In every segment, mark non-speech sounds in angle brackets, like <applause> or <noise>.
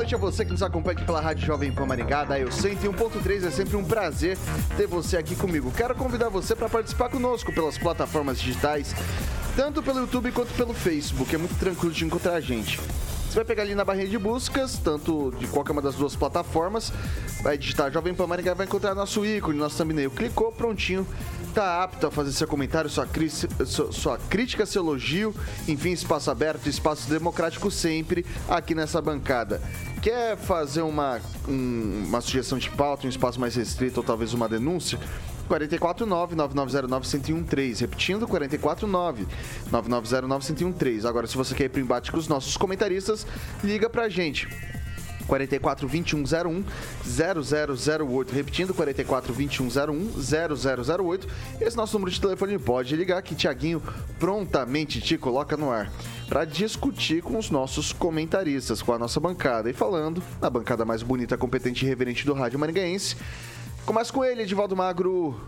Noite a você que nos acompanha aqui pela Rádio Jovem Pan Maringá, da Eu 101.3. É sempre um prazer ter você aqui comigo. Quero convidar você para participar conosco pelas plataformas digitais, tanto pelo YouTube quanto pelo Facebook. É muito tranquilo de encontrar a gente. Você vai pegar ali na barrinha de buscas, tanto de qualquer uma das duas plataformas, vai digitar Jovem Pan Maringá, vai encontrar nosso ícone, nosso thumbnail. Clicou, prontinho está apto a fazer seu comentário, sua, sua crítica, seu elogio, enfim, espaço aberto, espaço democrático sempre aqui nessa bancada. Quer fazer uma, um, uma sugestão de pauta, um espaço mais restrito ou talvez uma denúncia? 449-9909-1013. Repetindo, 449-9909-1013. Agora, se você quer ir para o embate com os nossos comentaristas, liga para a gente. 44 2101 0008. Repetindo, 44 2101 0008. Esse nosso número de telefone pode ligar que Tiaguinho prontamente te coloca no ar para discutir com os nossos comentaristas, com a nossa bancada. E falando na bancada mais bonita, competente e reverente do Rádio Maringaense. Começa com ele, Edivaldo Magro.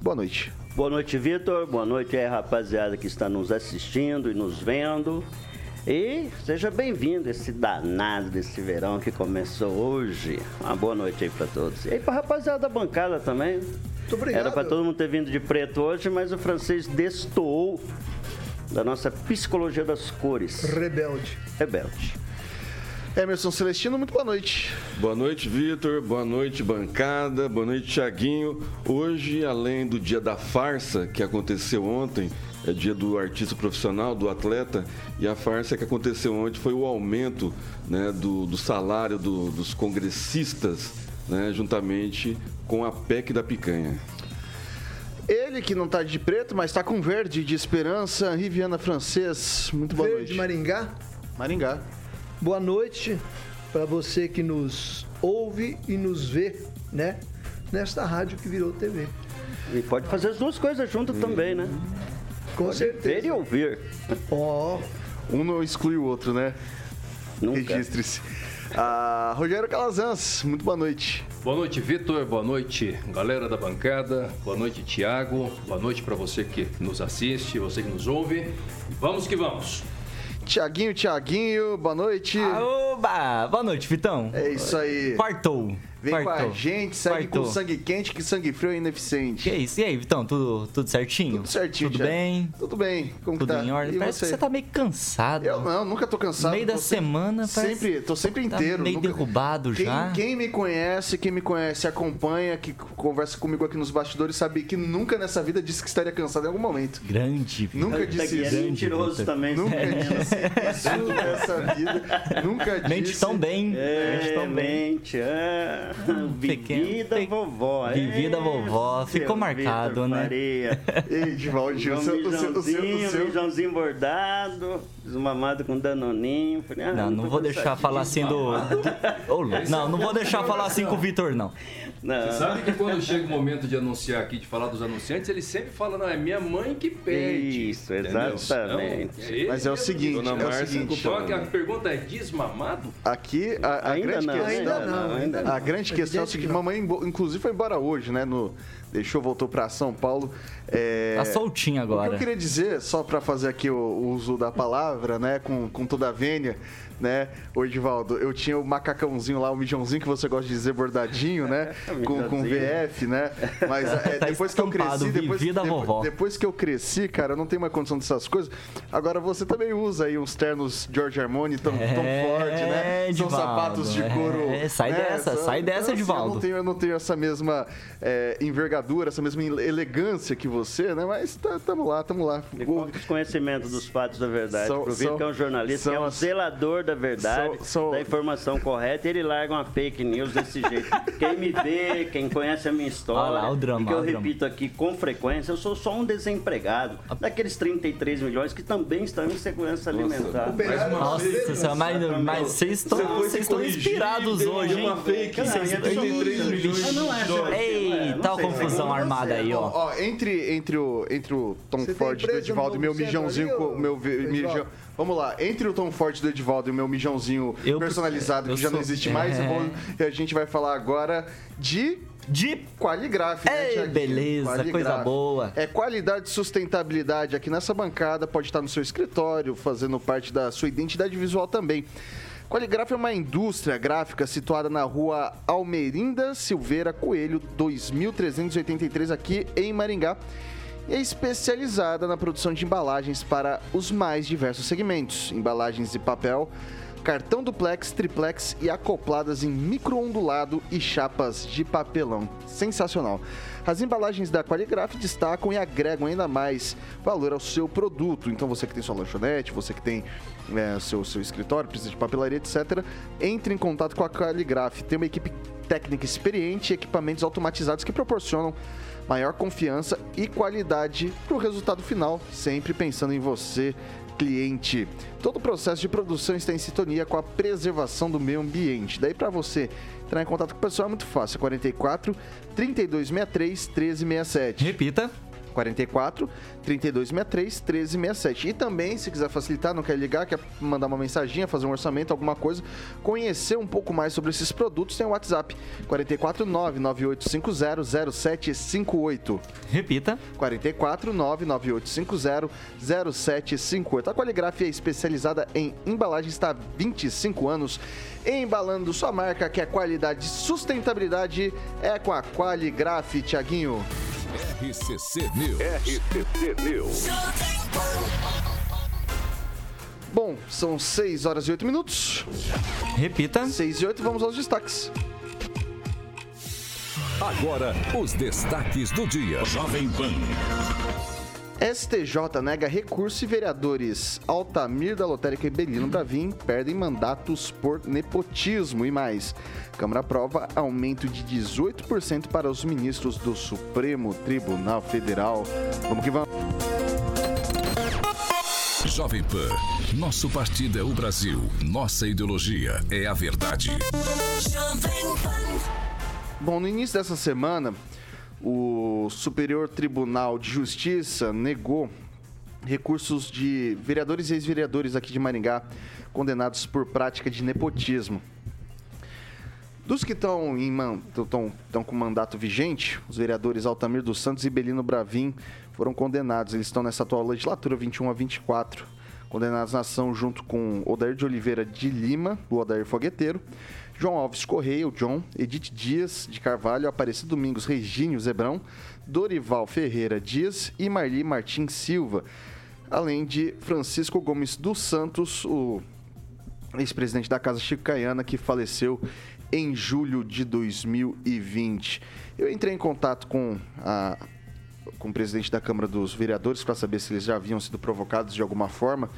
Boa noite. Boa noite, Vitor. Boa noite aí, rapaziada que está nos assistindo e nos vendo. E seja bem-vindo esse danado desse verão que começou hoje. Uma boa noite aí para todos. E aí pra rapaziada da bancada também. Muito obrigado. Era para todo mundo ter vindo de preto hoje, mas o francês destoou da nossa psicologia das cores. Rebelde. Rebelde. Emerson Celestino, muito boa noite. Boa noite, Vitor. Boa noite, bancada. Boa noite, Tiaguinho. Hoje, além do dia da farsa que aconteceu ontem, é dia do artista profissional, do atleta, e a farsa que aconteceu ontem foi o aumento né, do, do salário do, dos congressistas, né, juntamente com a PEC da picanha. Ele que não está de preto, mas está com verde de esperança, Riviana Francês. Muito boa verde noite. Maringá. Maringá. Boa noite para você que nos ouve e nos vê, né? Nesta rádio que virou TV. E pode fazer as duas coisas juntas hum. também, né? Com Pode certeza. Ver e ouvir. Ó. Oh. Um não exclui o outro, né? Registre-se. Ah, Rogério Calazans, muito boa noite. Boa noite, Vitor. Boa noite, galera da bancada. Boa noite, Tiago. Boa noite para você que nos assiste, você que nos ouve. Vamos que vamos. Tiaguinho, Tiaguinho, boa noite. Aoba! Boa noite, Vitão. É isso aí. Quartou. Vem Quartou. com a gente, segue Quartou. com sangue quente, que sangue frio é ineficiente. Que isso? E aí, Vitão, tudo, tudo certinho? Tudo certinho, Tudo bem? Tudo bem. Como tudo tá? em ordem? E parece você? que você tá meio cansado. Eu não, nunca tô cansado. No meio da semana, sempre, sempre Tô sempre tá inteiro. meio nunca... derrubado quem, já. Quem me conhece, quem me conhece, acompanha, que conversa comigo aqui nos bastidores, sabe que nunca nessa vida disse que estaria cansado em algum momento. Grande. Nunca disse <laughs> isso. É mentiroso também. Nunca disse isso nessa vida. Nunca disse. Mente tão bem. É, mente tão bem. Mente, é. <laughs> Pequeno Vivida Pe... vovó. Vivida vovó. Ficou marcado, né? Faria. <laughs> Ei, Divaldinho, o seu, o seu, o seu, Mijãozinho bordado, desmamado com danoninho. Falei, ah, não, não vou deixar falar assim do... não, <laughs> não vou deixar falar assim com o Vitor, não. Não. Você sabe que quando chega o momento de anunciar aqui, de falar dos anunciantes, ele sempre fala, não, é minha mãe que pede. Isso, exatamente. Então, Mas é o seguinte, Dona é o seguinte. Só que a pergunta é desmamado? Aqui, a, a grande não, questão... Ainda não, ainda não. A grande questão é o seguinte, mamãe, inclusive, foi embora hoje, né, no, deixou, voltou para São Paulo. É... Tá soltinho agora. O que eu queria dizer, só para fazer aqui o, o, uso da palavra, né, com, com toda a vênia, né, Edivaldo? Eu tinha o macacãozinho lá, o mijãozinho que você gosta de dizer bordadinho, né? <laughs> com, com VF, né? Mas <laughs> é, Tá depois que eu cresci, depois, depois, depois que eu cresci, cara, eu não tenho mais condição dessas coisas. Agora você também usa aí uns ternos George Armani, Tom, Tom Ford, né? São Edivaldo, sapatos de couro. é, sai né? dessa, São- sai dessa, assim, eu Edivaldo. não tenho, eu não tenho essa mesma é, envergadura, essa mesma elegância que você, né? Mas tá, tamo lá, tamo lá. E que é o conhecimento dos fatos da verdade. São- Aproveita são- que é um jornalista, que é são um zelador da verdade, são- são- da informação correta, e ele larga uma fake news desse jeito. <laughs> Quem me vê, quem conhece a minha história, Olha lá, o drama, e que eu olha o drama. repito aqui com frequência, eu sou só um desempregado, daqueles 33 milhões que também estão em segurança alimentar. Nossa, senhora, mas, mas vocês estão, vocês estão inspirados hoje, hein? uma fake, Não, Vocês- é. 33 milhões Ah, não é, Não sei, a confusão armada aí, ó. Ó, entre, entre, o, entre o Tom Ford do Edivaldo e meu mijãozinho. meu, mijão- Vamos lá, entre o Tom Ford do Edivaldo e o meu mijãozinho Eu- personalizado, eu que já não sou- existe mais, eu é. vou- a gente vai falar agora de De Qualigraf, né, Ei, beleza, Qualigraf. coisa boa. É qualidade e sustentabilidade aqui nessa bancada, pode estar no seu escritório, fazendo parte da sua identidade visual também. Qualigraf é uma indústria gráfica situada na rua Almerinda Silveira Coelho, 2383, aqui em Maringá. E é especializada na produção de embalagens para os mais diversos segmentos: embalagens de papel, cartão duplex, triplex e acopladas em microondulado e chapas de papelão. Sensacional. As embalagens da Qualigraf destacam e agregam ainda mais valor ao seu produto. Então você que tem sua lanchonete, você que tem é, seu, seu escritório, precisa de papelaria, etc., entre em contato com a Qualigraf. Tem uma equipe técnica experiente e equipamentos automatizados que proporcionam maior confiança e qualidade para o resultado final, sempre pensando em você, cliente. Todo o processo de produção está em sintonia com a preservação do meio ambiente. Daí para você entrar em contato com o pessoal é muito fácil, 44 3263 1367. Repita. 44 3263 1367. E também, se quiser facilitar, não quer ligar, quer mandar uma mensaginha, fazer um orçamento, alguma coisa, conhecer um pouco mais sobre esses produtos, tem o WhatsApp 44 99850 0758. Repita. 44 99850 0758. A Qualigraf é especializada em embalagens, está há 25 anos embalando sua marca, que é qualidade e sustentabilidade, é com a Qualigraf, Tiaguinho. RCC News. RCC News. Bom, são 6 horas e 8 minutos. Repita. 6 e 8, vamos aos destaques. Agora, os destaques do dia. Jovem Pan. STJ nega recurso e vereadores Altamir da Lotérica e Belino Bravin perdem mandatos por nepotismo e mais. Câmara aprova aumento de 18% para os ministros do Supremo Tribunal Federal. Vamos que vamos. Jovem Pan. Nosso partido é o Brasil. Nossa ideologia é a verdade. Bom, no início dessa semana, o Superior Tribunal de Justiça negou recursos de vereadores e ex-vereadores aqui de Maringá condenados por prática de nepotismo. Dos que estão com mandato vigente, os vereadores Altamir dos Santos e Belino Bravin foram condenados. Eles estão nessa atual legislatura 21 a 24, condenados na ação junto com Odair de Oliveira de Lima, o Odair Fogueteiro, João Alves Correia, o John, Edith Dias de Carvalho, Aparecido Domingos Regínio Zebrão, Dorival Ferreira Dias e Marli Martins Silva, além de Francisco Gomes dos Santos, o ex-presidente da Casa Chico Caiana, que faleceu em julho de 2020. Eu entrei em contato com, a, com o presidente da Câmara dos Vereadores para saber se eles já haviam sido provocados de alguma forma.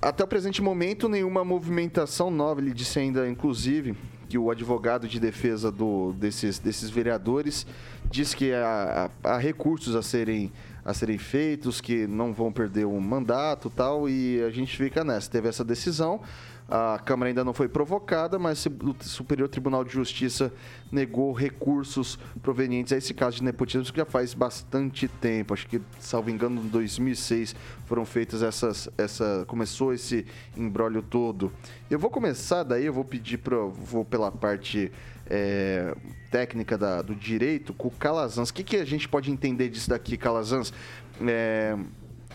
Até o presente momento, nenhuma movimentação nova. Ele disse ainda, inclusive, que o advogado de defesa do, desses, desses vereadores diz que há, há- recursos a serem, a serem feitos, que não vão perder o mandato tal, e a gente fica nessa. Teve essa decisão. A Câmara ainda não foi provocada, mas o Superior Tribunal de Justiça negou recursos provenientes a esse caso de nepotismo que já faz bastante tempo. Acho que, salvo engano, em 2006 foram feitas essas, essa começou esse embrólio todo. Eu vou começar daí, eu vou pedir para vou pela parte é, técnica da- do direito com o Calazans. O que, que a gente pode entender disso daqui, Calazans? É,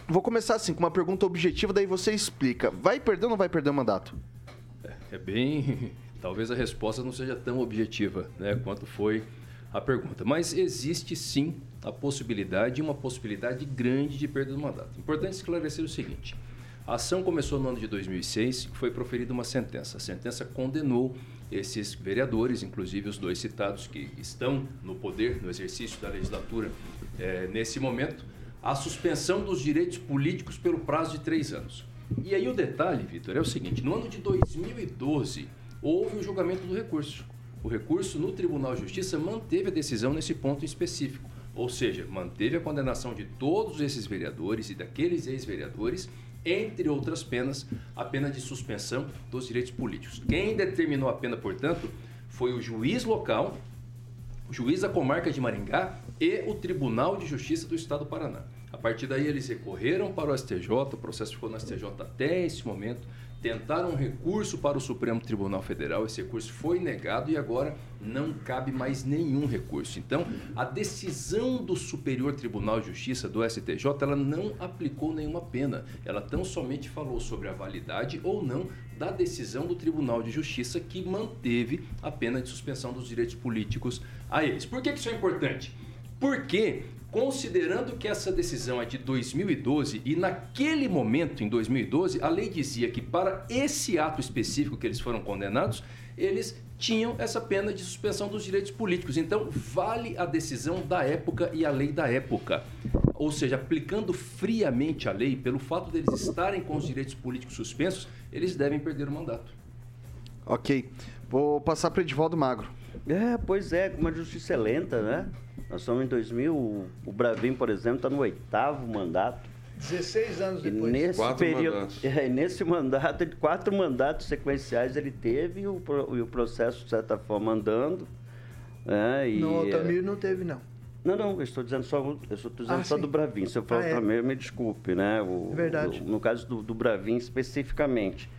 Vou começar assim, com uma pergunta objetiva, daí você explica. Vai perder ou não vai perder o mandato? É bem. <laughs> Talvez a resposta não seja tão objetiva né, quanto foi a pergunta. Mas existe sim a possibilidade, uma possibilidade grande de perda do mandato. Importante esclarecer o seguinte: a ação começou no ano de 2006 e foi proferida uma sentença. A sentença condenou esses vereadores, inclusive os dois citados que estão no poder, no exercício da legislatura é, nesse momento, à suspensão dos direitos políticos pelo prazo de três anos. E aí o detalhe, Vitor, é o seguinte: no ano de 2012 houve o julgamento do recurso. O recurso no Tribunal de Justiça manteve a decisão nesse ponto específico, ou seja, manteve a condenação de todos esses vereadores e daqueles ex-vereadores, entre outras penas, a pena de suspensão dos direitos políticos. Quem determinou a pena, portanto, foi o juiz local, o juiz da comarca de Maringá e o Tribunal de Justiça do Estado do Paraná. Partir daí, eles recorreram para o STJ, o processo ficou no STJ até esse momento tentaram um recurso para o Supremo Tribunal Federal, esse recurso foi negado e agora não cabe mais nenhum recurso. Então, a decisão do Superior Tribunal de Justiça, do STJ, ela não aplicou nenhuma pena. Ela tão somente falou sobre a validade ou não da decisão do Tribunal de Justiça que manteve a pena de suspensão dos direitos políticos a eles. Por que isso é importante? Porque Considerando que essa decisão é de 2012 e naquele momento, em 2012, a lei dizia que para esse ato específico que eles foram condenados, eles tinham essa pena de suspensão dos direitos políticos. Então, vale a decisão da época e a lei da época. Ou seja, aplicando friamente a lei, pelo fato deles estarem com os direitos políticos suspensos, eles devem perder o mandato. Ok. Vou passar para Edivaldo Magro. É, pois é, como a justiça é lenta, né? Nós estamos em 2000, o Bravin, por exemplo, está no oitavo mandato. 16 anos depois. E nesse quatro período, mandatos. <laughs> É, nesse mandato, quatro mandatos sequenciais ele teve e o, e o processo, de certa forma, andando. né? E, No é, Altamiro não teve, não. Não, não, eu estou dizendo só, eu estou dizendo Ah, só sim. do Bravin. Se eu falar Ah, é. também, me desculpe, né? O, É verdade. o- no caso do, do Bravin especificamente.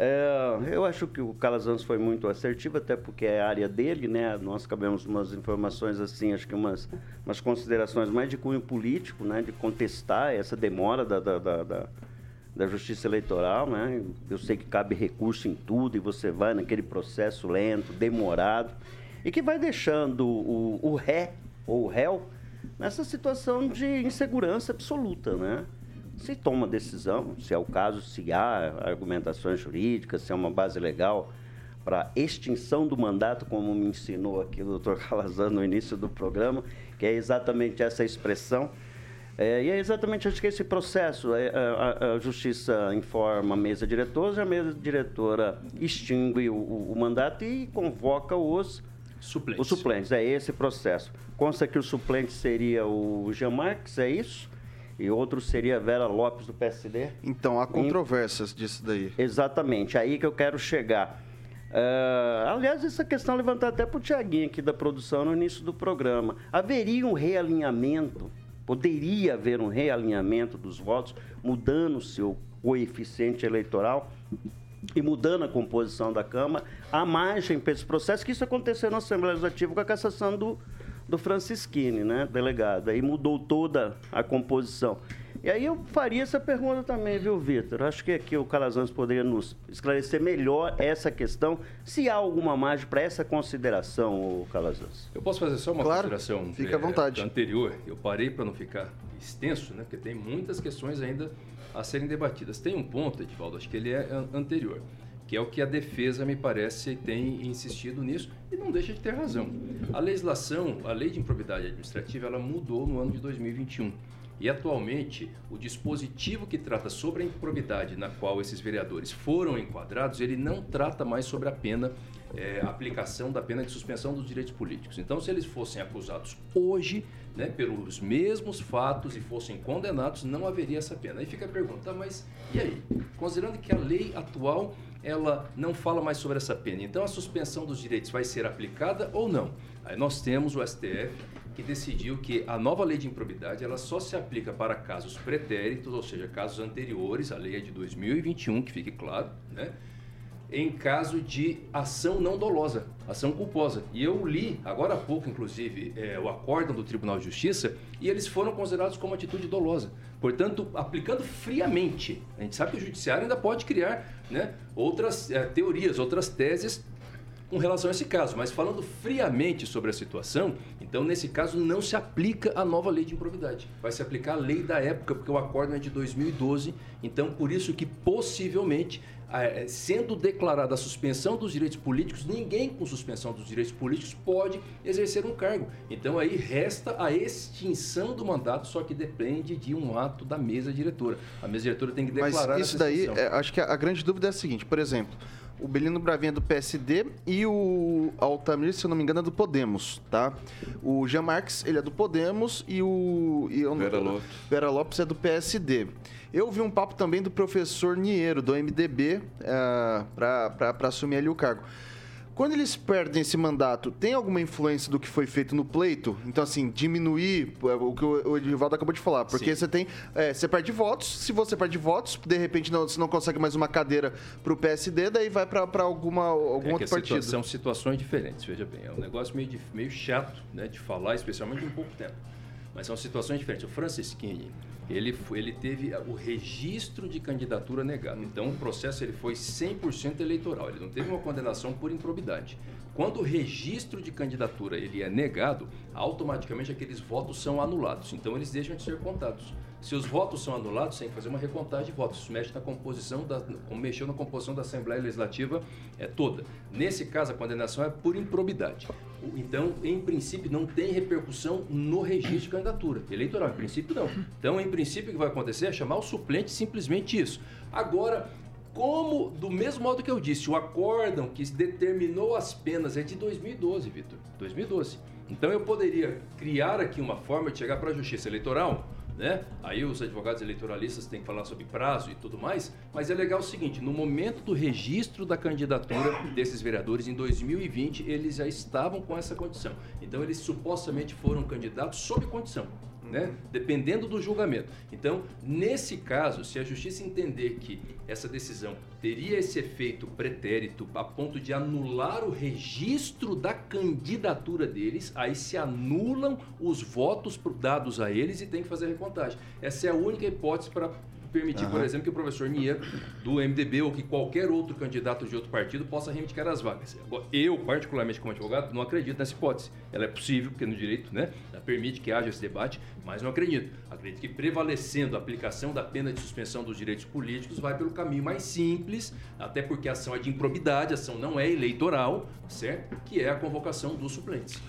É, eu acho que o Calazans foi muito assertivo, até porque é a área dele, né? Nós cabemos umas informações assim, acho que umas, umas considerações mais de cunho político, né? De contestar essa demora da, da, da, da- da justiça eleitoral, né? Eu sei que cabe recurso em tudo e você vai naquele processo lento, demorado, e que vai deixando o, o ré ou o réu nessa situação de insegurança absoluta, né? Se toma decisão, se é o caso, se há argumentações jurídicas, se é uma base legal para extinção do mandato, como me ensinou aqui o doutor <laughs> Calazan no início do programa, que é exatamente essa expressão. É, e é exatamente acho que esse processo. é, a, a- Justiça informa a mesa diretora, a mesa diretora extingue o, o- o mandato e convoca os Suplentes. os suplentes, é esse processo. Consta que o suplente seria o Jean Marques, é isso? E outro seria a Vera Lopes, do PSD? Então, há controvérsias disso daí. Exatamente, aí que eu quero chegar. É, aliás, essa questão levantada até para o Tiaguinho aqui da produção no início do programa. Haveria um realinhamento, poderia haver um realinhamento dos votos, mudando o seu coeficiente eleitoral e mudando a composição da Câmara, a margem para esse processo, que isso aconteceu na Assembleia Legislativa com a cassação do, do Francisquini, né, delegado. Aí mudou toda a composição. E aí eu faria essa pergunta também, viu, Vitor? Acho que aqui o Calazans poderia nos esclarecer melhor essa questão, se há alguma margem para essa consideração, o Calazans. Eu posso fazer só uma Claro, consideração fica à vontade. anterior. Eu parei para não ficar extenso, né? Porque tem muitas questões ainda a serem debatidas. Tem um ponto, Edivaldo, acho que ele é an- anterior, que é o que a defesa, me parece, tem insistido nisso e não deixa de ter razão. A legislação, a lei de improbidade administrativa, ela mudou no ano de 2021. E atualmente, o dispositivo que trata sobre a improbidade na qual esses vereadores foram enquadrados, ele não trata mais sobre a pena, eh, aplicação da pena de suspensão dos direitos políticos. Então, se eles fossem acusados hoje, né, pelos mesmos fatos e fossem condenados, não haveria essa pena. Aí fica a pergunta, tá, mas e aí? Considerando que a lei atual ela não fala mais sobre essa pena, então a suspensão dos direitos vai ser aplicada ou não? Aí nós temos o STF que decidiu que a nova lei de improbidade ela só se aplica para casos pretéritos, ou seja, casos anteriores, a lei é de 2021, que fique claro, né? em caso de ação não dolosa, ação culposa. E eu li, agora há pouco, inclusive, é, o acórdão do Tribunal de Justiça e eles foram considerados como atitude dolosa. Portanto, aplicando friamente, a gente sabe que o Judiciário ainda pode criar né, outras é, teorias, outras teses com relação a esse caso, mas falando friamente sobre a situação, então nesse caso não se aplica a nova lei de improvidade. Vai se aplicar a lei da época, porque o acórdão é de 2012, então por isso que possivelmente é, sendo declarada a suspensão dos direitos políticos, ninguém com suspensão dos direitos políticos pode exercer um cargo. Então aí resta a extinção do mandato, só que depende de um ato da mesa diretora. A mesa diretora tem que declarar Mas isso daí, é, acho que a, a grande dúvida é a seguinte, por exemplo, o Belino Bravinha é do PSD e o Altamir, se eu não me engano, é do Podemos, tá? O Jean Marques, ele é do Podemos e o... E eu, Vera Lopes. Vera Lopes é do PSD. Eu vi um papo também do professor Niero, do MDB, é, para assumir ali o cargo. Quando eles perdem esse mandato, tem alguma influência do que foi feito no pleito? Então, assim, diminuir é, o que o Edivaldo acabou de falar. Porque Sim. você tem. É, você perde votos. Se você perde votos, de repente não, você não consegue mais uma cadeira para o PSD, daí vai para alguma algum é outro partido. São situações diferentes, veja bem. É um negócio meio, meio chato né, de falar, especialmente em pouco tempo. Mas são situações diferentes. O Francisquini, ele, ele teve o registro de candidatura negado. Então, o processo ele foi 100% eleitoral. Ele não teve uma condenação por improbidade. Quando o registro de candidatura ele é negado, automaticamente aqueles votos são anulados. Então, eles deixam de ser contados. Se os votos são anulados, tem que fazer uma recontagem de votos. Isso mexe na composição da, mexeu na composição da Assembleia Legislativa é, toda. Nesse caso, a condenação é por improbidade. Então, em princípio, não tem repercussão no registro de candidatura eleitoral. Em princípio, não. Então, em princípio, o que vai acontecer é chamar o suplente simplesmente isso. Agora, como, do mesmo modo que eu disse, o acórdão que determinou as penas é de 2012, Vitor. 2012. Então, eu poderia criar aqui uma forma de chegar para a Justiça Eleitoral né? Aí os advogados eleitoralistas têm que falar sobre prazo e tudo mais, mas é legal o seguinte, no momento do registro da candidatura desses vereadores em 2020, eles já estavam com essa condição. Então eles supostamente foram candidatos sob condição né? dependendo do julgamento. Então, nesse caso, se a justiça entender que essa decisão teria esse efeito pretérito a ponto de anular o registro da candidatura deles, aí se anulam os votos dados a eles e tem que fazer a recontagem. Essa é a única hipótese para permitir, uhum. por exemplo, que o professor Nier do MDB ou que qualquer outro candidato de outro partido possa reivindicar as vagas. Eu, particularmente como advogado, não acredito nessa hipótese. Ela é possível, porque no direito né, permite que haja esse debate, mas não acredito. Acredito que prevalecendo a aplicação da pena de suspensão dos direitos políticos vai pelo caminho mais simples, até porque a ação é de improbidade, a ação não é eleitoral, certo? Que é a convocação dos suplentes.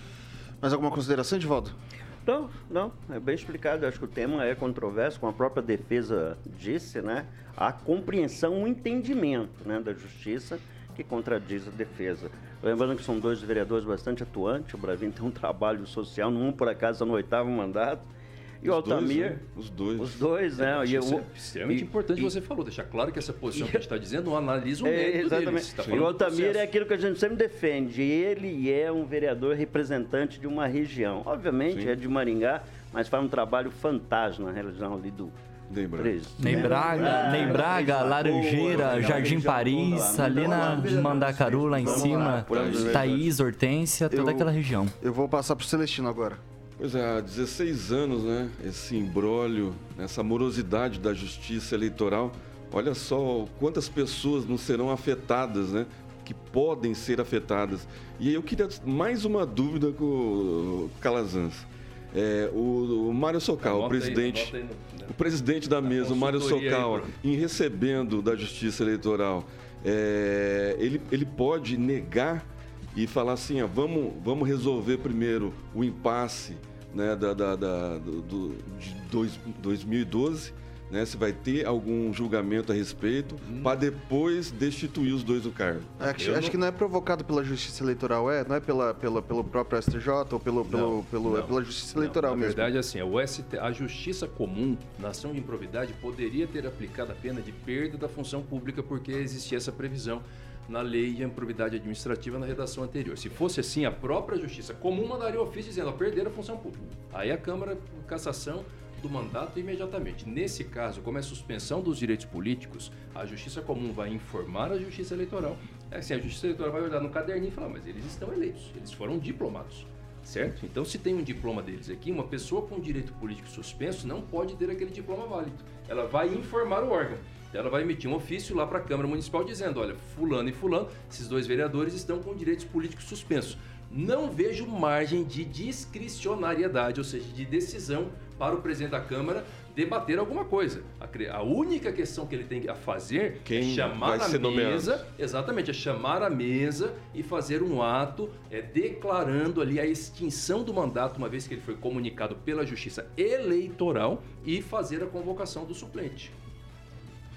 Mais alguma consideração, Edivaldo? Não, não, é bem explicado. Acho que o tema é controverso, como a própria defesa disse, né? A compreensão, o entendimento né, da justiça que contradiz a defesa. Lembrando que são dois vereadores bastante atuantes, o Bravinho tem um trabalho social, um por acaso no oitavo mandato, e o Altamir. Dois, né? Os dois. Os dois, né? É, e eu, é extremamente e, importante e, você falou, deixar claro que essa posição e, que a gente está dizendo analisa o é, mérito exatamente. deles. Tá e o Altamir é aquilo que a gente sempre defende. Ele é um vereador representante de uma região. Obviamente Sim. é de Maringá, mas faz um trabalho fantástico na região ali do, nem Braga. Nem Braga, Nem Braga Laranjeira, Jardim Paris, ali na Mandacaru, lá em cima, Thaís, Hortência, toda aquela região. Eu vou passar para o Celestino agora. Pois é, há 16 anos, né? Esse imbróglio, essa morosidade da justiça eleitoral. Olha só quantas pessoas não serão afetadas, né? Que podem ser afetadas. E eu queria mais uma dúvida com o Calazans. É, o, o Mário Socal, o presidente, aí, aí no, o presidente da mesa, o Mário Socal, aí, em recebendo da Justiça Eleitoral, é, ele, ele pode negar e falar assim, ó, vamos, vamos resolver primeiro o impasse né, da, da, da do, do, de dois, 2012, né, se vai ter algum julgamento a respeito, hum. para depois destituir os dois do cargo. Acho, acho não... que não é provocado pela Justiça Eleitoral, é? Não é pela, pela, pelo próprio STJ ou pelo, pelo, não, pelo, não. É pela Justiça Eleitoral na mesmo? Na verdade, assim, o ST, a Justiça Comum, na ação de improvidade, poderia ter aplicado a pena de perda da função pública porque existia essa previsão na lei de improbidade administrativa na redação anterior. Se fosse assim, a própria Justiça Comum mandaria ofício dizendo, ó, perder a função pública. Aí a Câmara, cassação, do mandato imediatamente. Nesse caso, como é suspensão dos direitos políticos, a Justiça Comum vai informar a Justiça Eleitoral. É assim, a Justiça Eleitoral vai olhar no caderninho e falar, mas eles estão eleitos, eles foram diplomados. Certo? Então, se tem um diploma deles aqui, uma pessoa com direito político suspenso não pode ter aquele diploma válido. Ela vai informar o órgão. Ela vai emitir um ofício lá para a Câmara Municipal dizendo: olha, Fulano e Fulano, esses dois vereadores estão com direitos políticos suspensos. Não vejo margem de discricionariedade, ou seja, de decisão para o presidente da Câmara debater alguma coisa. A, única questão que ele tem a fazer Quem é chamar a mesa, nomeado. exatamente, é chamar a mesa e fazer um ato é, declarando ali a extinção do mandato, uma vez que ele foi comunicado pela Justiça Eleitoral, e fazer a convocação do suplente.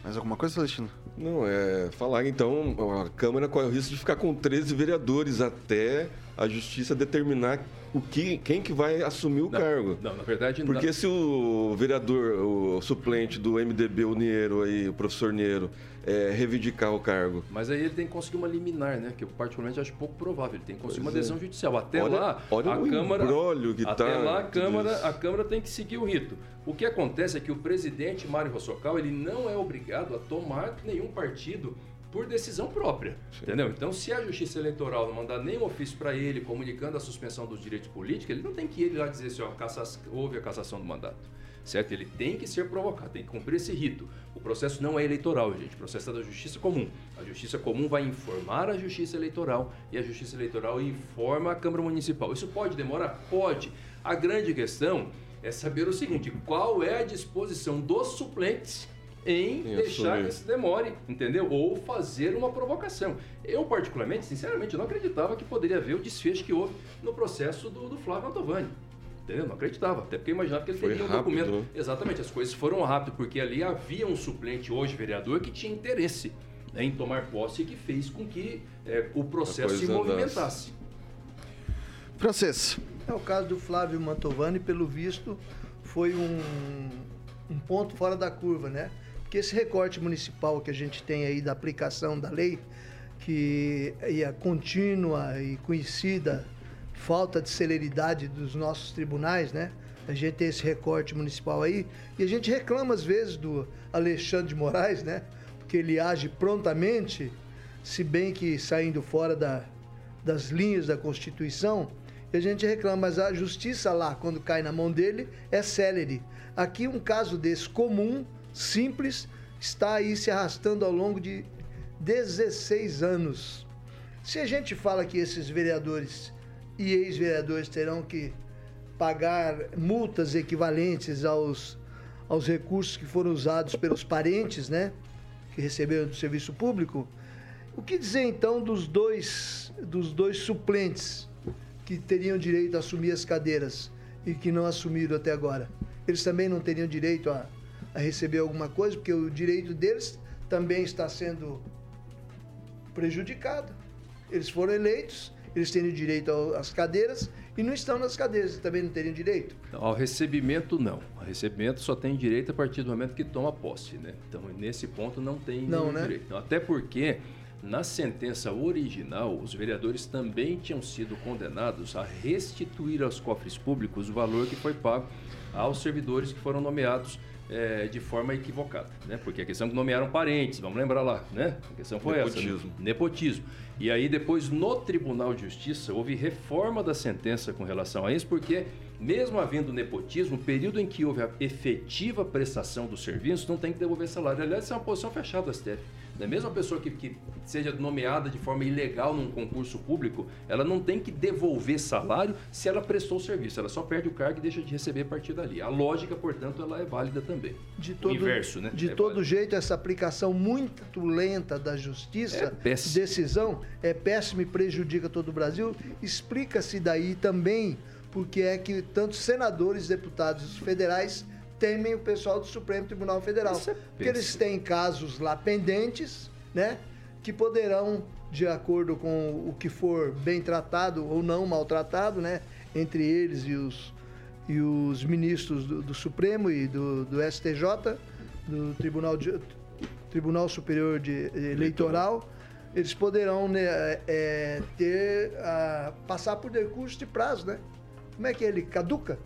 Mais alguma coisa, Celestino? Não, é falar então, a Câmara corre o risco de ficar com 13 vereadores até a Justiça determinar o que, quem que vai assumir o Não, cargo. Não, na verdade, Porque não. se o vereador, o suplente do MDB, o Niero aí, o professor Niero, é, reivindicar o cargo. Mas aí ele tem que conseguir uma liminar, né? Que eu particularmente acho pouco provável. Ele tem que conseguir Pois uma é. decisão judicial. Até Olha- lá, olha a o Câmara. que até tá lá, a Câmara, a Câmara tem que seguir o rito. O que acontece é que o presidente Mário Rossocal ele não é obrigado a tomar nenhum partido por decisão própria, entendeu? Então, se a Justiça Eleitoral não mandar nenhum ofício para ele comunicando a suspensão dos direitos políticos, ele não tem que ir lá dizer assim, ó, caça- houve a cassação do mandato, certo? Ele tem que ser provocado, tem que cumprir esse rito. O processo não é eleitoral, gente, o processo é da Justiça Comum. A Justiça Comum vai informar a Justiça Eleitoral e a Justiça Eleitoral informa a Câmara Municipal. Isso pode demorar? Pode. A grande questão é saber o seguinte, qual é a disposição dos suplentes em Em deixar assumir. que isso demore, entendeu? Ou fazer uma provocação. Eu, particularmente, sinceramente, não acreditava que poderia haver o desfecho que houve no processo do, do Flávio Mantovani. Entendeu? Não acreditava. Até porque eu imaginava que ele Foi teria um documento. Exatamente, as coisas foram rápido, porque ali havia um suplente hoje, vereador, que tinha interesse né, em tomar posse e que fez com que eh, o processo se andasse. movimentasse. Francês. É o caso do Flávio Mantovani, pelo visto, foi um, um ponto fora da curva, né? Porque esse recorte municipal que a gente tem aí da aplicação da lei, que é contínua e conhecida falta de celeridade dos nossos tribunais, né? A gente tem esse recorte municipal aí e a gente reclama às vezes do Alexandre de Moraes, né? Porque ele age prontamente, se bem que saindo fora da, das linhas da Constituição, e a gente reclama, mas a justiça lá, quando cai na mão dele, é célere. Aqui um caso desse comum, simples, está aí se arrastando ao longo de 16 anos. Se a gente fala que esses vereadores e ex-vereadores terão que pagar multas equivalentes aos, aos recursos que foram usados pelos parentes, né? Que receberam do serviço público, o que dizer então dos dois, dos dois suplentes que teriam direito a assumir as cadeiras e que não assumiram até agora? Eles também não teriam direito a, a receber alguma coisa, porque o direito deles também está sendo prejudicado. Eles foram eleitos, eles têm direito às cadeiras e não estão nas cadeiras, também não teriam direito. Então, ao recebimento, não. Ao recebimento só tem direito a partir do momento que toma posse, né? Então, nesse ponto, não tem Não, né? direito. Até porque, na sentença original, os vereadores também tinham sido condenados a restituir aos cofres públicos o valor que foi pago aos servidores que foram nomeados eh, de forma equivocada, né? Porque a questão é que nomearam parentes, vamos lembrar lá, né? A questão foi essa. Nepotismo. né? Nepotismo. E aí depois no Tribunal de Justiça houve reforma da sentença com relação a isso, porque mesmo havendo nepotismo, o período em que houve a efetiva prestação do serviço não tem que devolver salário. Aliás, isso é uma posição fechada do STF. Da mesma pessoa que, que seja nomeada de forma ilegal num concurso público, ela não tem que devolver salário se ela prestou o serviço. Ela só perde o cargo e deixa de receber a partir dali. A lógica, portanto, ela é válida também. De o todo, inverso, né? De É todo válido. jeito, essa aplicação muito lenta da justiça, É decisão, é péssima e prejudica todo o Brasil. Explica-se daí também porque é que tantos senadores, deputados federais temem o pessoal do Supremo Tribunal Federal. É porque eles têm casos lá pendentes, né? Que poderão, de acordo com o que for bem tratado ou não maltratado, né? Entre eles e os, e os ministros do, do Supremo e do, do STJ, do Tribunal, de- Tribunal Superior de Eleitoral, eles poderão né, é, ter, ah, passar por decurso de prazo, né? Como é que ele caduca?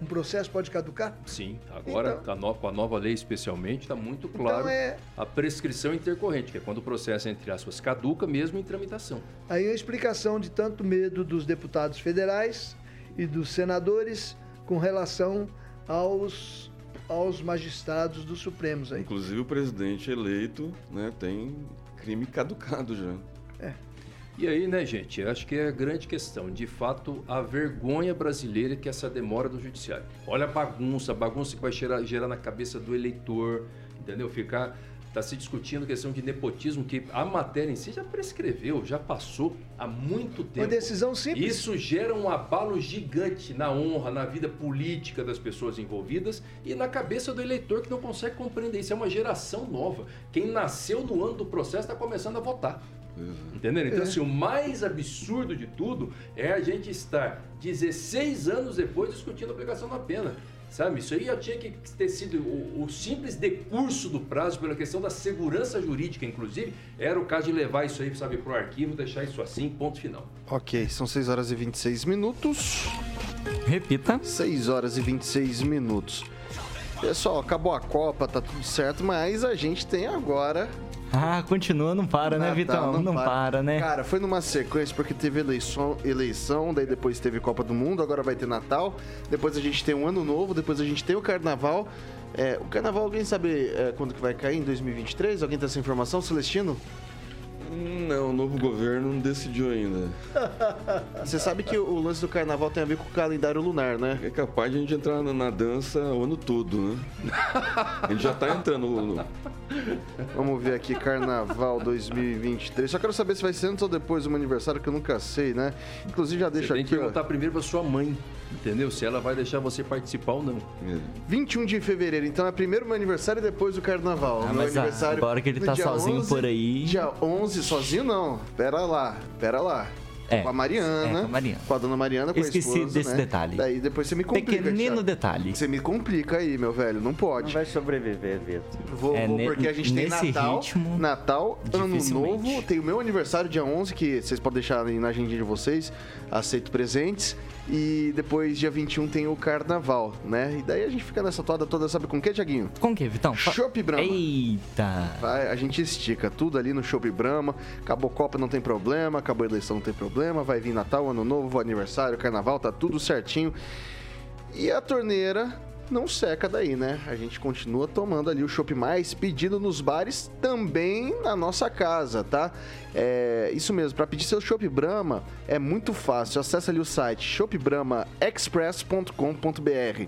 Um processo pode caducar? Sim, agora Então- a no- com a nova lei especialmente está muito claro é- a prescrição intercorrente, que é quando o processo, entre aspas, caduca mesmo em tramitação. Aí a explicação de tanto medo dos deputados federais e dos senadores com relação aos, aos magistrados dos Supremos aí. Inclusive o presidente eleito né, tem crime caducado já. E aí, né, gente, acho que é a grande questão, de fato, a vergonha brasileira que é essa demora do judiciário. Olha a bagunça, a bagunça que vai gerar, gerar na cabeça do eleitor, entendeu? Ficar tá se discutindo questão de nepotismo que a matéria em si já prescreveu, já passou há muito tempo. Uma decisão simples. Isso gera um abalo gigante na honra, na vida política das pessoas envolvidas e na cabeça do eleitor que não consegue compreender isso. É uma geração nova. Quem nasceu no ano do processo está começando a votar. Entenderam? Então, É. assim, o mais absurdo de tudo é a gente estar 16 anos depois discutindo a aplicação da pena. Sabe? Isso aí já tinha que ter sido o, o simples decurso do prazo pela questão da segurança jurídica, inclusive, era o caso de levar isso aí, sabe, para o arquivo, deixar isso assim, ponto final. Ok, são 6 horas e 26 minutos. Repita. 6 horas e 26 minutos. Pessoal, acabou a Copa, tá tudo certo, mas a gente tem agora. Ah, continua, não para, né, Natal, Vitão? Não, para. né? Cara, foi numa sequência porque teve eleição, eleição, daí depois teve Copa do Mundo, agora vai ter Natal, depois a gente tem um Ano Novo, depois a gente tem o Carnaval. É, o Carnaval, alguém sabe é, quando que vai cair? Em 2023? Alguém tem essa informação, Celestino? Não, o novo governo não decidiu ainda. <laughs> Você sabe que o lance do Carnaval tem a ver com o calendário lunar, né? É capaz de a gente entrar na, dança o ano todo, né? A gente já tá entrando no, Vamos ver aqui, Carnaval 2023. Só quero saber se vai ser antes ou depois do meu aniversário, que eu nunca sei, né? Inclusive já deixa tem que aqui, ó. perguntar primeiro para sua mãe, entendeu? Se ela vai deixar você participar ou não. 21 de fevereiro, então é primeiro meu aniversário e depois do carnaval. Ah, meu mas aniversário agora que ele tá sozinho por aí- Dia 11, sozinho não. Pera lá, pera lá. É, Com a Mariana. é, com a Mariana. Com a dona Mariana, com Esqueci a esposa, desse né? detalhe. Daí depois você me complica, Pequenino Thiago. detalhe. Você me complica aí, meu velho, não Não pode. vai sobreviver, Vitor. Vou, É, vou porque a gente tem Natal, ritmo, Natal, Ano. Novo, tem o meu aniversário dia 11, que vocês podem deixar aí na agendinha de vocês, aceito presentes. E depois, dia 21, tem o Carnaval, né? E daí a gente fica nessa toada toda, sabe com o que, Tiaguinho? Com o que, Vitão? Chopp Brahma. Eita. Vai, a gente estica tudo ali no Chopp Brahma. Acabou Copa, não tem problema. Acabou a eleição, não tem problema. Vai vir Natal, Ano Novo, aniversário, Carnaval, tá tudo certinho. E a torneira não seca daí, né? A gente continua tomando ali o Chopp Mais pedido nos bares, também na nossa casa, tá? É isso mesmo, para pedir seu Chopp Brahma é muito fácil. Acesse ali o site shopbrahmaexpress.com.br.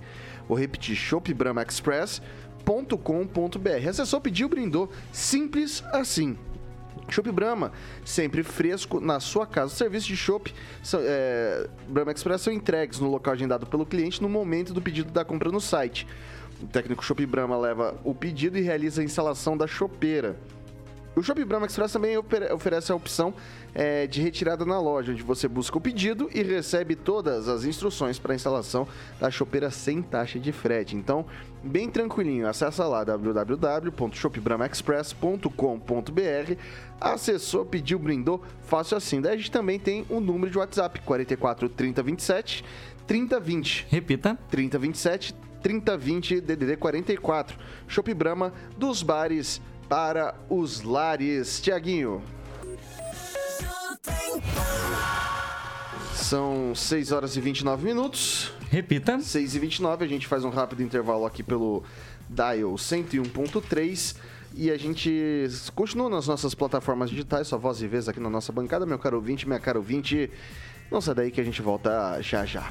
Vou repetir, shopbrahmaexpress.com.br. Acessou, pediu, brindou. Simples assim. Chopp Brahma, sempre fresco na sua casa. Os serviços de chopp é, Brahma Express são entregues no local agendado pelo cliente no momento do pedido da compra no site. O técnico Chopp Brahma leva o pedido e realiza a instalação da chopeira. O Shop Brahma Express também ofere- oferece a opção é, de retirada na loja, onde você busca o pedido e recebe todas as instruções para a instalação da chopeira sem taxa de frete. Então, bem tranquilinho, acessa lá www.shopbrahmaexpress.com.br Acessou, pediu, brindou, fácil assim. Daí a gente também tem o número de WhatsApp, 44 30 27 30 20. Repita. 3027 3020 DDD 44. Shop Brahma dos bares para os lares. Tiaguinho. São 6 horas e 29 minutos. Repita. 6 e 29 a gente faz um rápido intervalo aqui pelo Dial 101.3 e a gente continua nas nossas plataformas digitais, sua voz e vez aqui na nossa bancada, meu caro ouvinte, minha caro ouvinte. Não sai daí que a gente volta já já.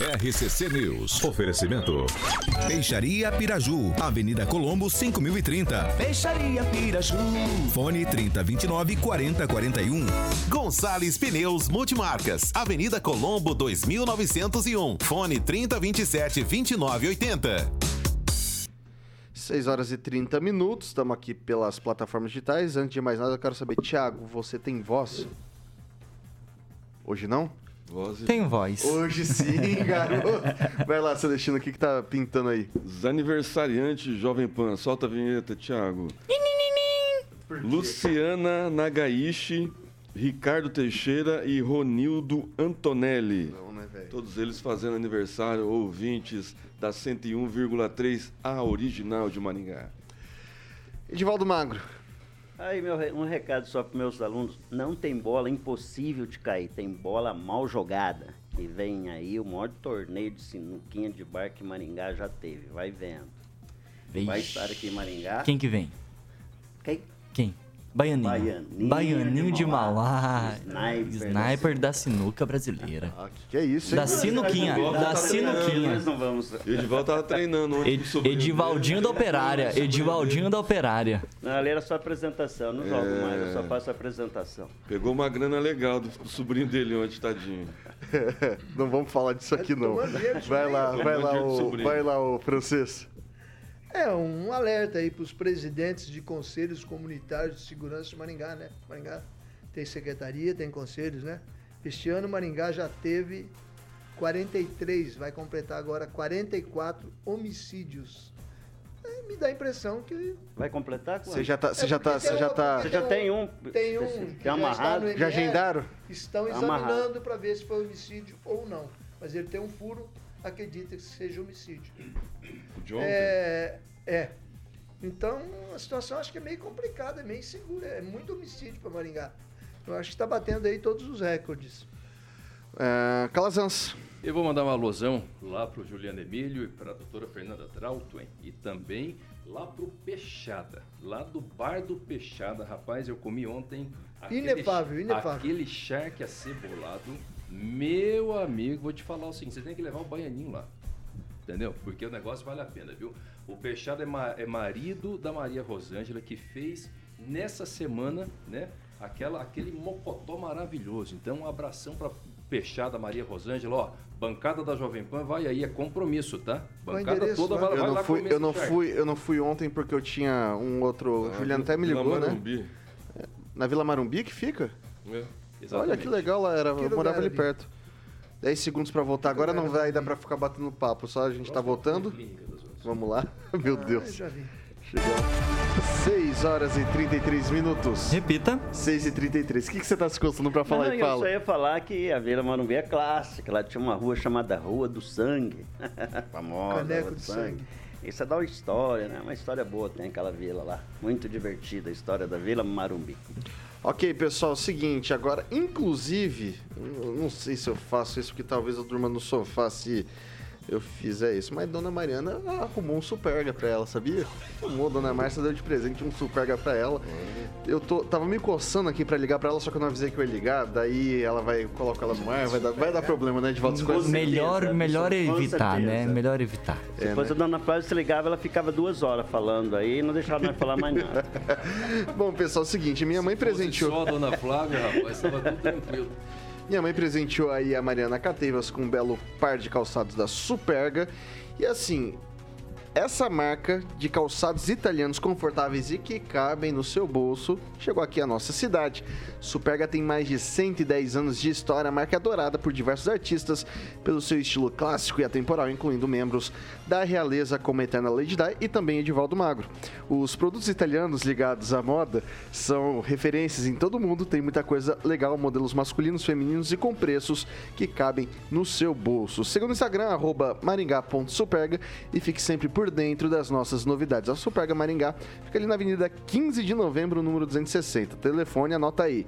RCC News. Oferecimento. Peixaria Piraju, Avenida Colombo, 5030. Peixaria Piraju. Fone 3029 4041. Gonçalves Pneus Multimarcas, Avenida Colombo, 2901. Fone 3027 2980. 6 horas e 30 minutos, estamos aqui pelas plataformas digitais. Antes de mais nada, eu quero saber, Thiago, você tem voz? Hoje não? Voz e- Tem voz. Hoje sim, <laughs> garoto. Vai lá, Celestino, o que, que tá pintando aí? Os aniversariantes Jovem Pan, solta a vinheta, Thiago. Luciana Nagaishi, Ricardo Teixeira e Ronildo Antonelli. Não, né, velho? Todos eles fazendo aniversário, ouvintes da 101,3, a original de Maringá. Edivaldo Magro. Aí, meu, um recado só para meus alunos: não tem bola impossível de cair, tem bola mal jogada. E vem aí o maior torneio de sinuquinha de bar que Maringá já teve. Vai vendo. Vai Vixe. estar aqui em Maringá. Quem que vem? Quem? Quem? Baianinho. Baianinho Baianinho de de Mauá. Mauá. Sniper Sniper da sinuca brasileira. Ah, que, que é isso, hein? Da sinuquinha. Da tá sinuquinha. Não vamos. Edivaldo tava treinando ontem. o Ed- Edivaldinho da Operária. Edivaldinho da Operária. Não, ali era só apresentação, não jogo mais, eu só faço apresentação. Pegou uma grana legal do, do sobrinho dele ontem, tadinho. <laughs> Não vamos falar disso aqui, não. de Vai lá, sobrinho. vai lá, de o, vai lá, o francês. É um alerta aí para os presidentes de conselhos comunitários de segurança de Maringá, né? Maringá tem secretaria, tem conselhos, né? Este ano Maringá já teve 43, vai completar agora 44 homicídios. É, me dá a impressão que Vai completar quanto? Você já tá, você já tá, você já tá... Você já tem um. tem um já amarrado? Já ML, agendaram? Estão Amarrado. examinando para ver se foi homicídio ou não. Mas ele tem um furo, acredita que seja homicídio. O John. É, é. Então, a situação acho que é meio complicada, é meio insegura. É muito homicídio para Maringá. Eu acho que está batendo aí todos os recordes. É, Calazans. Eu vou mandar uma alusão lá pro Juliano Emílio e para a doutora Fernanda Trautwen e também lá pro Peixada, lá do bar do Peixada. Rapaz, eu comi ontem Inefável, inefável. aquele charque acebolado. Meu amigo, vou te falar o seguinte, você tem que levar o baianinho lá. Entendeu? Porque o negócio vale a pena, viu? O Peixada é, ma- é marido da Maria Rosângela que fez nessa semana, né? Aquela, aquele mocotó maravilhoso. Então, um abração pra Peixada Maria Rosângela, ó. Bancada da Jovem Pan, vai aí, é compromisso, tá? Bancada toda vai, Eu vai não, lá fui, eu, não charque. fui, eu não fui ontem porque eu tinha um outro. o Juliano até me Vila ligou, né? Marumbi. Na Vila Marumbi que fica? É. Exatamente. Olha que legal lá, era, Que eu morava ali ali? perto. 10 segundos pra voltar. Agora não vai dar pra ficar batendo papo, só a gente tá voltando. Vamos lá. <laughs> Meu Ah, Deus. Chegou. 6 horas e 33 minutos. Repita. 6 e 33. O que, que você tá se coçando pra falar Não, eu Fala. só ia falar que a Vila Marumbi é clássica. Lá tinha uma rua chamada Rua do Sangue. <laughs> Famosa. Caneco Rua do de sangue. Isso é da uma história, né? Uma história boa tem aquela vila lá. Muito divertida a história da Vila Marumbi. Ok, pessoal, seguinte, agora, inclusive, não sei se eu faço isso, porque talvez eu durma no sofá se eu fizer isso, mas Dona Mariana arrumou um superga pra ela, sabia? Arrumou, Dona Márcia deu de presente um superga pra ela. Eu tô, tava me coçando aqui pra ligar pra ela, só que eu não avisei que eu ia ligar, daí ela vai colocar ela no ar, vai dar, vai dar problema, né, de volta as coisas. Melhor, certeza, melhor com evitar, né? Melhor evitar. Se É, fosse né? a Dona Flávia se ligava, ela ficava duas horas falando aí e não deixava nós falar mais nada. <laughs> Bom, pessoal, é o seguinte, minha mãe Se fosse presenteou... Só a dona Flávia, rapaz, estava tudo tranquilo. Minha mãe presenteou aí a Mariana Catevas com um belo par de calçados da Superga. E assim, essa marca de calçados italianos confortáveis e que cabem no seu bolso chegou aqui à nossa cidade. Superga tem mais de 110 anos de história, a marca é adorada por diversos artistas pelo seu estilo clássico e atemporal, incluindo membros da realeza como Eterna Lady Di e também Edivaldo Magro. Os produtos italianos ligados à moda são referências em todo mundo, tem muita coisa legal, modelos masculinos, femininos e com preços que cabem no seu bolso. Siga no Instagram, arroba maringá.superga e fique sempre por dentro das nossas novidades. A Superga Maringá fica ali na Avenida 15 de Novembro, número 260. Telefone, anota aí.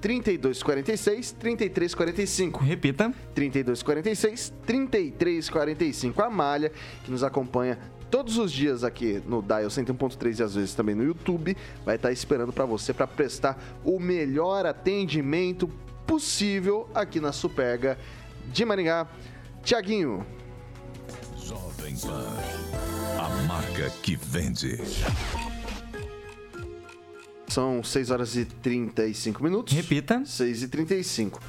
3246 3345. Repita. 3246 3345. A Malha, que nos acompanha todos os dias aqui no Dial 101.3 e às vezes também no YouTube, vai estar esperando para você para prestar o melhor atendimento possível aqui na Superga de Maringá. Tiaguinho. Jovem Pan. A marca que vende. São 6 horas e 35 minutos. Repita. 6 e 35.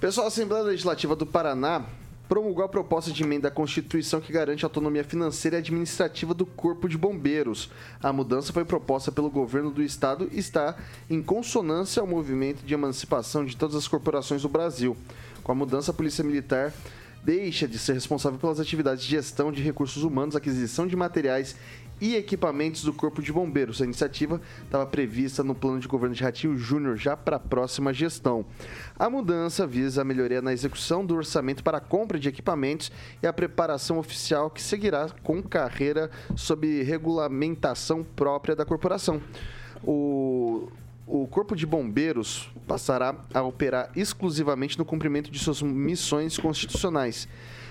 Pessoal, a Assembleia Legislativa do Paraná promulgou a proposta de emenda à Constituição que garante a autonomia financeira e administrativa do Corpo de Bombeiros. A mudança foi proposta pelo governo do estado e está em consonância ao movimento de emancipação de todas as corporações do Brasil. Com a mudança, a Polícia Militar deixa de ser responsável pelas atividades de gestão de recursos humanos, aquisição de materiais e equipamentos do Corpo de Bombeiros. A iniciativa estava prevista no plano de governo de Ratinho Júnior já para a próxima gestão. A mudança visa a melhoria na execução do orçamento para a compra de equipamentos e a preparação oficial que seguirá com carreira sob regulamentação própria da corporação. O o Corpo de Bombeiros passará a operar exclusivamente no cumprimento de suas missões constitucionais.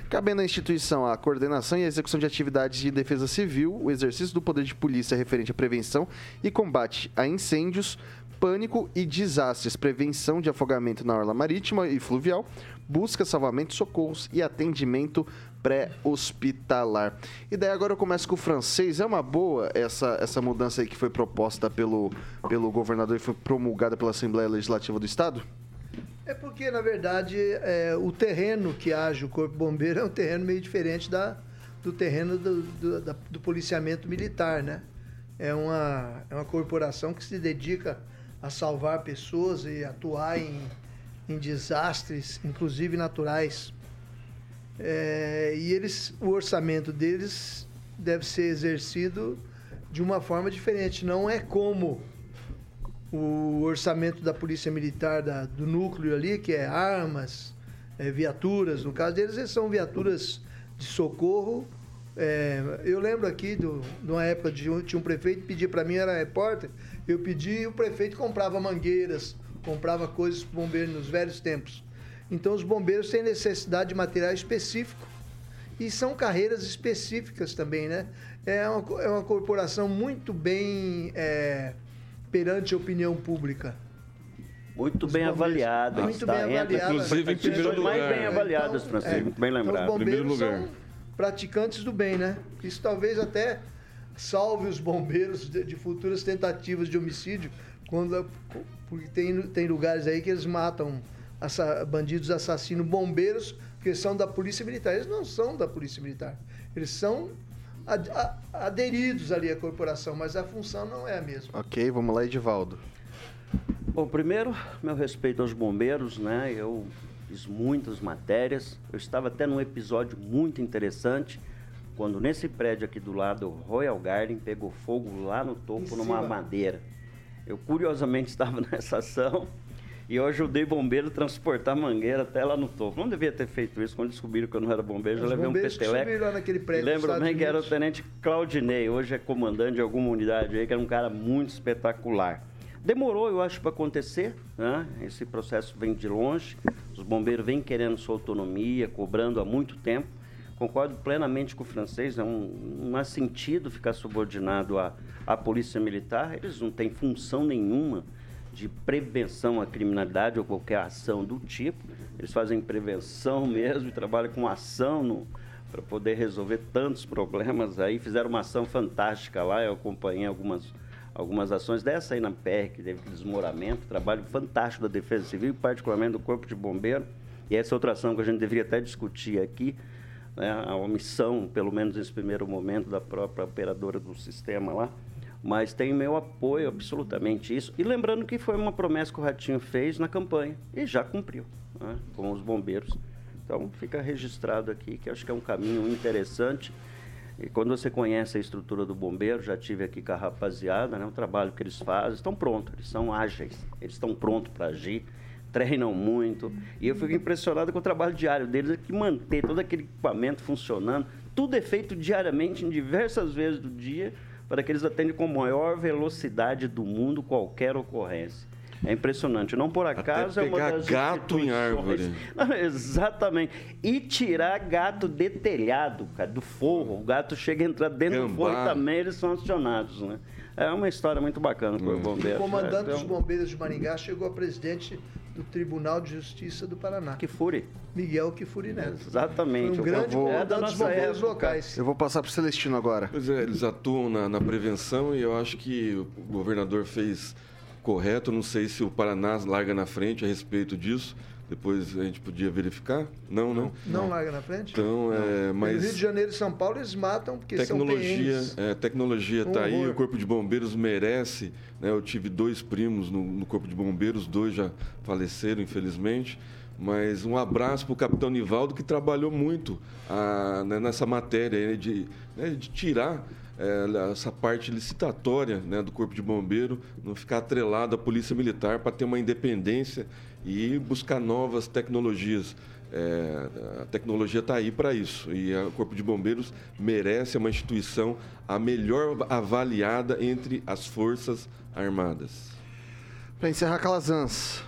Cabendo à instituição a coordenação e a execução de atividades de defesa civil, o exercício do poder de polícia referente à prevenção e combate a incêndios, pânico e desastres, prevenção de afogamento na orla marítima e fluvial, busca, salvamento, socorros e atendimento pré-hospitalar. E daí agora eu começo com o francês. É uma boa essa, essa mudança aí que foi proposta pelo, pelo governador e foi promulgada pela Assembleia Legislativa do Estado? É porque, na verdade, é, o terreno que age o Corpo Bombeiro é um terreno meio diferente da, do terreno do, do, da, do policiamento militar, né? É uma, é uma corporação que se dedica a salvar pessoas e atuar em, em desastres, inclusive naturais. É, e eles, o orçamento deles deve ser exercido de uma forma diferente. Não é como o orçamento da Polícia Militar da, do núcleo ali, que é armas, é, viaturas. No caso deles, eles são viaturas de socorro. É, eu lembro aqui do, de uma época de um, tinha um prefeito que pedia para mim, era repórter, eu pedi e o prefeito comprava mangueiras, comprava coisas para bombeiros nos velhos tempos. Então os bombeiros têm necessidade de material específico e são carreiras específicas também, né? É uma, é uma corporação muito bem é, perante a opinião pública. Muito bem avaliada. Muito bem avaliada. Inclusive em primeiro lugar. mais bem avaliadas, Então, Francisco, é, muito bem então, lembrado. os bombeiros Primeiro lugar. são praticantes do bem, né? Isso talvez até salve os bombeiros de, de futuras tentativas de homicídio, quando porque tem, tem lugares aí que eles matam assa- bandidos assassinos bombeiros que são da polícia militar. Eles não são da polícia militar. Eles são ad- a- aderidos ali à corporação, mas a função não é a mesma. Ok, vamos lá, Edivaldo. Bom, primeiro, meu respeito aos bombeiros, né? Eu fiz muitas matérias. Eu estava até num episódio muito interessante, quando nesse prédio aqui do lado, o Royal Garden, pegou fogo lá no topo, numa madeira. Eu, curiosamente, <laughs> estava nessa ação e eu ajudei bombeiro a transportar mangueira até lá no topo. Não devia ter feito isso. Quando descobriram que eu não era bombeiro, já Os levei um peteleco. lá naquele prédio Lembro bem que era o tenente Claudinei, hoje é comandante de alguma unidade aí, que era um cara muito espetacular. Demorou, eu acho, para acontecer, né? Esse processo vem de longe, os bombeiros vêm querendo sua autonomia, cobrando há muito tempo. Concordo plenamente com o francês, não, não há sentido ficar subordinado à, à polícia militar, eles não têm função nenhuma de prevenção à criminalidade ou qualquer ação do tipo. Eles fazem prevenção mesmo e trabalham com ação para poder resolver tantos problemas aí. Fizeram uma ação fantástica lá, eu acompanhei algumas, algumas ações dessa aí na PR, que teve desmoramento, trabalho fantástico da Defesa Civil, particularmente do Corpo de Bombeiro. E essa outra ação que a gente deveria até discutir aqui, né, a omissão, pelo menos nesse primeiro momento, da própria operadora do sistema lá. Mas tem meu apoio, absolutamente isso. E lembrando que foi uma promessa que o Ratinho fez na campanha e já cumpriu né, com os bombeiros. Então fica registrado aqui que acho que é um caminho interessante. E quando você conhece a estrutura do bombeiro, já tive aqui com a rapaziada, né, o trabalho que eles fazem, estão prontos, eles são ágeis, eles estão prontos para agir, treinam muito. E eu fico impressionado com o trabalho diário deles, é que manter todo aquele equipamento funcionando, tudo é feito diariamente, em diversas vezes do dia, para que eles atendam com a maior velocidade do mundo qualquer ocorrência. É impressionante. Não por acaso é uma pegar das gato em instituições- árvore. Não, <laughs> exatamente. E tirar gato de telhado, cara, do forro. O gato chega a entrar dentro do Gambá. forro e também eles são acionados, né? É uma história muito bacana para o O bombeiro. comandante né? dos bombeiros de Maringá chegou a presidente do Tribunal de Justiça do Paraná. Que fure. Miguel Kifuri Neto. Exatamente. Foi um grande vou- É da dos nossa bombeiros época. locais. Eu vou passar pro Celestino agora. Pois é, eles atuam na, na prevenção e eu acho que o governador fez correto. Não sei se o Paraná larga na frente a respeito disso. Depois a gente podia verificar. Não, né? Não larga na frente? Então, é, No mas Rio de Janeiro e São Paulo eles matam porque tecnologia, são é, tecnologia está aí, o Corpo de Bombeiros merece. Né? Eu tive dois primos no, no Corpo de Bombeiros, dois já faleceram, infelizmente. Mas um abraço para o capitão Nivaldo, que trabalhou muito ah, né, nessa matéria aí de, né, de tirar eh, essa parte licitatória né, do Corpo de Bombeiro, não ficar atrelado à Polícia Militar para ter uma independência e buscar novas tecnologias. É, a tecnologia está aí para isso e o Corpo de Bombeiros merece é uma instituição a melhor avaliada entre as Forças Armadas. Pra encerrar, Calazans.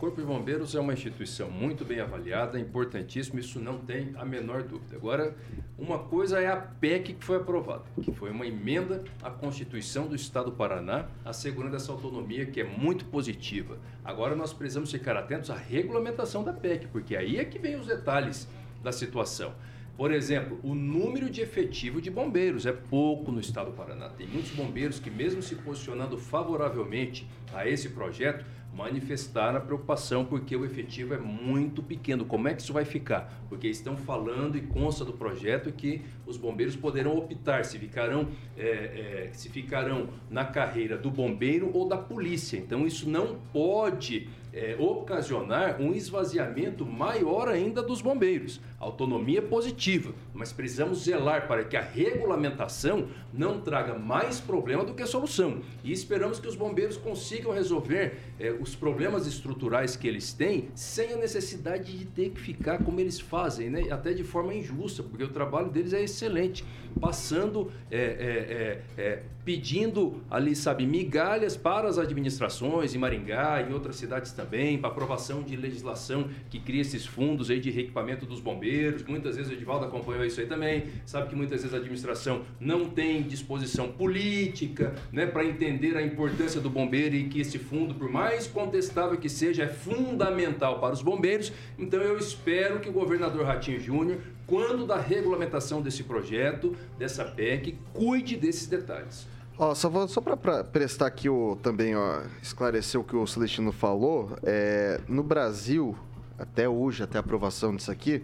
Corpo de Bombeiros é uma instituição muito bem avaliada, importantíssimo, isso não tem a menor dúvida. Agora, uma coisa é a PEC que foi aprovada, que foi uma emenda à Constituição do Estado do Paraná, assegurando essa autonomia que é muito positiva. Agora nós precisamos ficar atentos à regulamentação da PEC, porque aí é que vem os detalhes da situação. Por exemplo, o número de efetivo de bombeiros é pouco no estado do Paraná. Tem muitos bombeiros que, mesmo se posicionando favoravelmente a esse projeto, manifestaram a preocupação porque o efetivo é muito pequeno. Como é que isso vai ficar? Porque estão falando e consta do projeto que os bombeiros poderão optar se ficarão, é, é, se ficarão na carreira do bombeiro ou da polícia. Então isso não pode é, ocasionar um esvaziamento maior ainda dos bombeiros. Autonomia positiva, mas precisamos zelar para que a regulamentação não traga mais problema do que solução. E esperamos que os bombeiros consigam resolver é, os problemas estruturais que eles têm sem a necessidade de ter que ficar como eles fazem, né? até de forma injusta, porque o trabalho deles é excelente, passando, é, é, é, é, pedindo ali, sabe, migalhas para as administrações em Maringá, em outras cidades também, para aprovação de legislação que cria esses fundos aí de reequipamento dos bombeiros. Muitas vezes o Edivaldo acompanhou isso aí também, sabe que muitas vezes a administração não tem disposição política, né, para entender a importância do bombeiro e que esse fundo, por mais contestável que seja, é fundamental para os bombeiros. Então eu espero que o governador Ratinho Júnior, quando da regulamentação desse projeto, dessa PEC, cuide desses detalhes. Só, só para prestar aqui o, também, ó, esclarecer o que o Celestino falou, é, no Brasil, até hoje, até a aprovação disso aqui,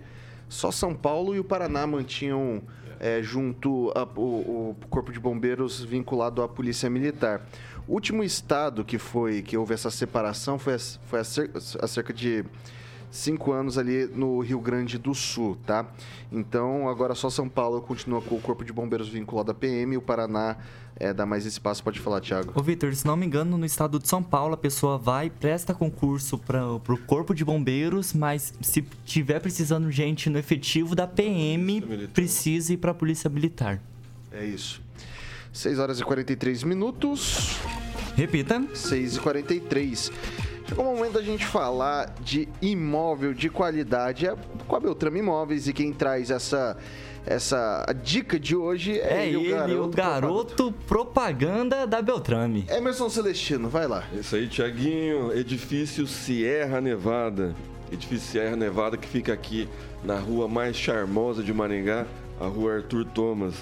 só São Paulo e o Paraná mantinham é, junto a- o, o Corpo de Bombeiros vinculado à Polícia Militar. O último estado que foi que houve essa separação foi, a- foi há cer- há cerca de cinco anos ali no Rio Grande do Sul, tá? Então agora só São Paulo continua com o Corpo de Bombeiros vinculado à PM e o Paraná é, dá mais espaço. Pode falar, Thiago. Ô, Vitor, se não me engano, no estado de São Paulo, a pessoa vai, presta concurso para pro Corpo de Bombeiros, mas se tiver precisando gente no efetivo da PM, precisa ir para a Polícia Militar. É isso. 6 horas e 43 minutos. Repita. 6 e 43. Chegou o momento da gente falar de imóvel de qualidade. É com a Beltrame Imóveis e quem traz essa, essa a dica de hoje é, É ele, o garoto propaganda da Beltrame. Emerson Celestino, vai lá. Isso aí, Tiaguinho. Edifício Sierra Nevada. Edifício Sierra Nevada que fica aqui na rua mais charmosa de Maringá, a rua Arthur Thomas.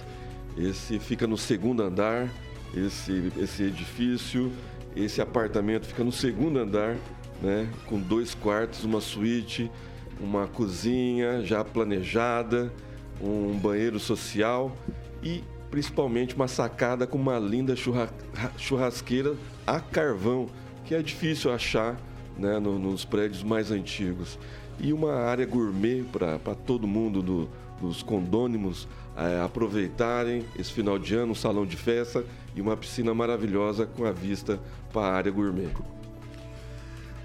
Esse fica no segundo andar, esse, esse edifício, esse apartamento fica no segundo andar, né? Com dois quartos, uma suíte, uma cozinha já planejada, um banheiro social e principalmente uma sacada com uma linda churra- churrasqueira a carvão, que é difícil achar né, no- nos prédios mais antigos. E uma área gourmet para todo mundo do- dos condônimos eh, aproveitarem esse final de ano, um salão de festa e uma piscina maravilhosa com a vista para a área gourmet.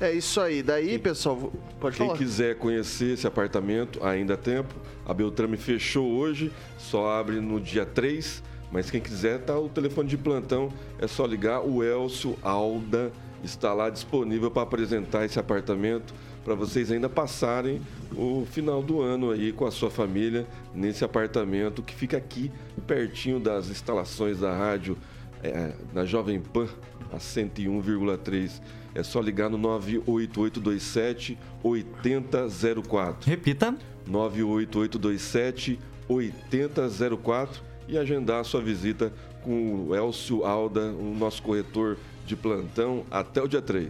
É isso aí. Daí, pessoal, vou- pode Quem falar. quiser conhecer esse apartamento, ainda há tempo. A Beltrame fechou hoje, só abre no dia 3. Mas quem quiser, tá o telefone de plantão, é só ligar. O Elcio Alda está lá disponível para apresentar esse apartamento para vocês ainda passarem o final do ano aí com a sua família nesse apartamento que fica aqui pertinho das instalações da rádio é, na Jovem Pan, a 101,3. É só ligar no 98827 8004. Repita. 98827 8004 e agendar a sua visita com o Elcio Alda, o nosso corretor de plantão, até o dia 3.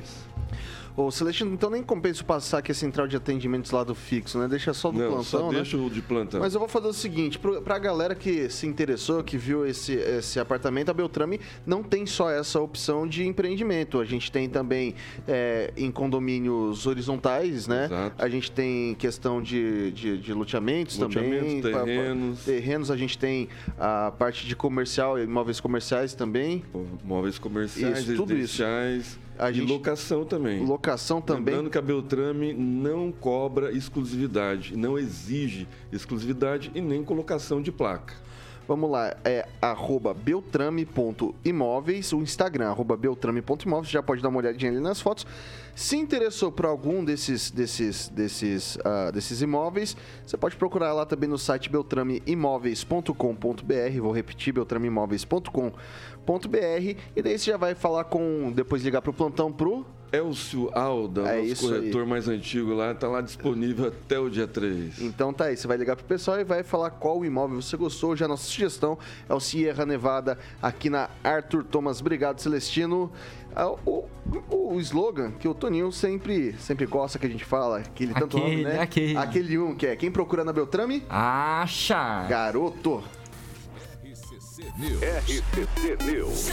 Ô, Celestino, então nem compensa passar aqui a central de atendimentos lá do fixo, né? Deixa só do Não, plantão, só né? deixa o de plantão. Mas eu vou fazer o seguinte, pro- pra galera que se interessou, que viu esse, esse apartamento, a Beltrame não tem só essa opção de empreendimento. A gente tem também é, em condomínios horizontais, né? Exato. A gente tem questão de, de, de loteamentos, também. Pa- pa- terrenos. terrenos, a gente tem a parte de comercial, imóveis comerciais também. Móveis comerciais, Isso, tudo isso. A e gente- locação também. Locação também. Lembrando que a Beltrame não cobra exclusividade, não exige exclusividade e nem colocação de placa. Vamos lá, é arroba beltrame.imóveis, o Instagram, arroba beltrame.imóveis, já pode dar uma olhadinha ali nas fotos. Se interessou por algum desses, desses, desses, ah, desses imóveis, você pode procurar lá também no site beltrameimóveis.com.br, vou repetir, beltrameimóveis.com.br, e daí você já vai falar com, depois ligar pro plantão pro... Elcio Alda, É nosso isso aí. corretor mais antigo lá, está lá disponível até o dia 3. Então tá aí, você vai ligar pro pessoal e vai falar qual imóvel você gostou. Já nossa sugestão é o Sierra Nevada aqui na Arthur Thomas. Obrigado, Celestino. Ah, O, o, o slogan que o Toninho sempre, sempre gosta que a gente fala, aquele tanto nome, Aquele, né? aquele. Aquele um que é quem procura na Beltrame? Acha! Garoto. RCC News.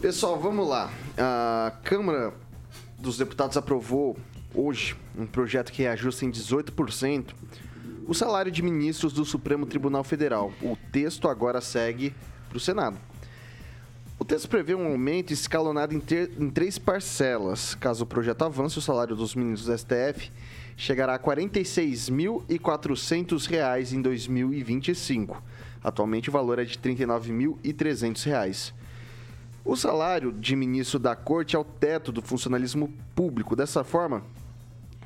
Pessoal, vamos lá. A Câmara dos Deputados aprovou hoje um projeto que reajusta em 18% o salário de ministros do Supremo Tribunal Federal. O texto agora segue para o Senado. O texto prevê um aumento escalonado em, ter- em três parcelas. Caso o projeto avance, o salário dos ministros do STF chegará a 46.400 reais em 2025. Atualmente o valor é de R$ 39.300. O salário de ministro da Corte é o teto do funcionalismo público. Dessa forma,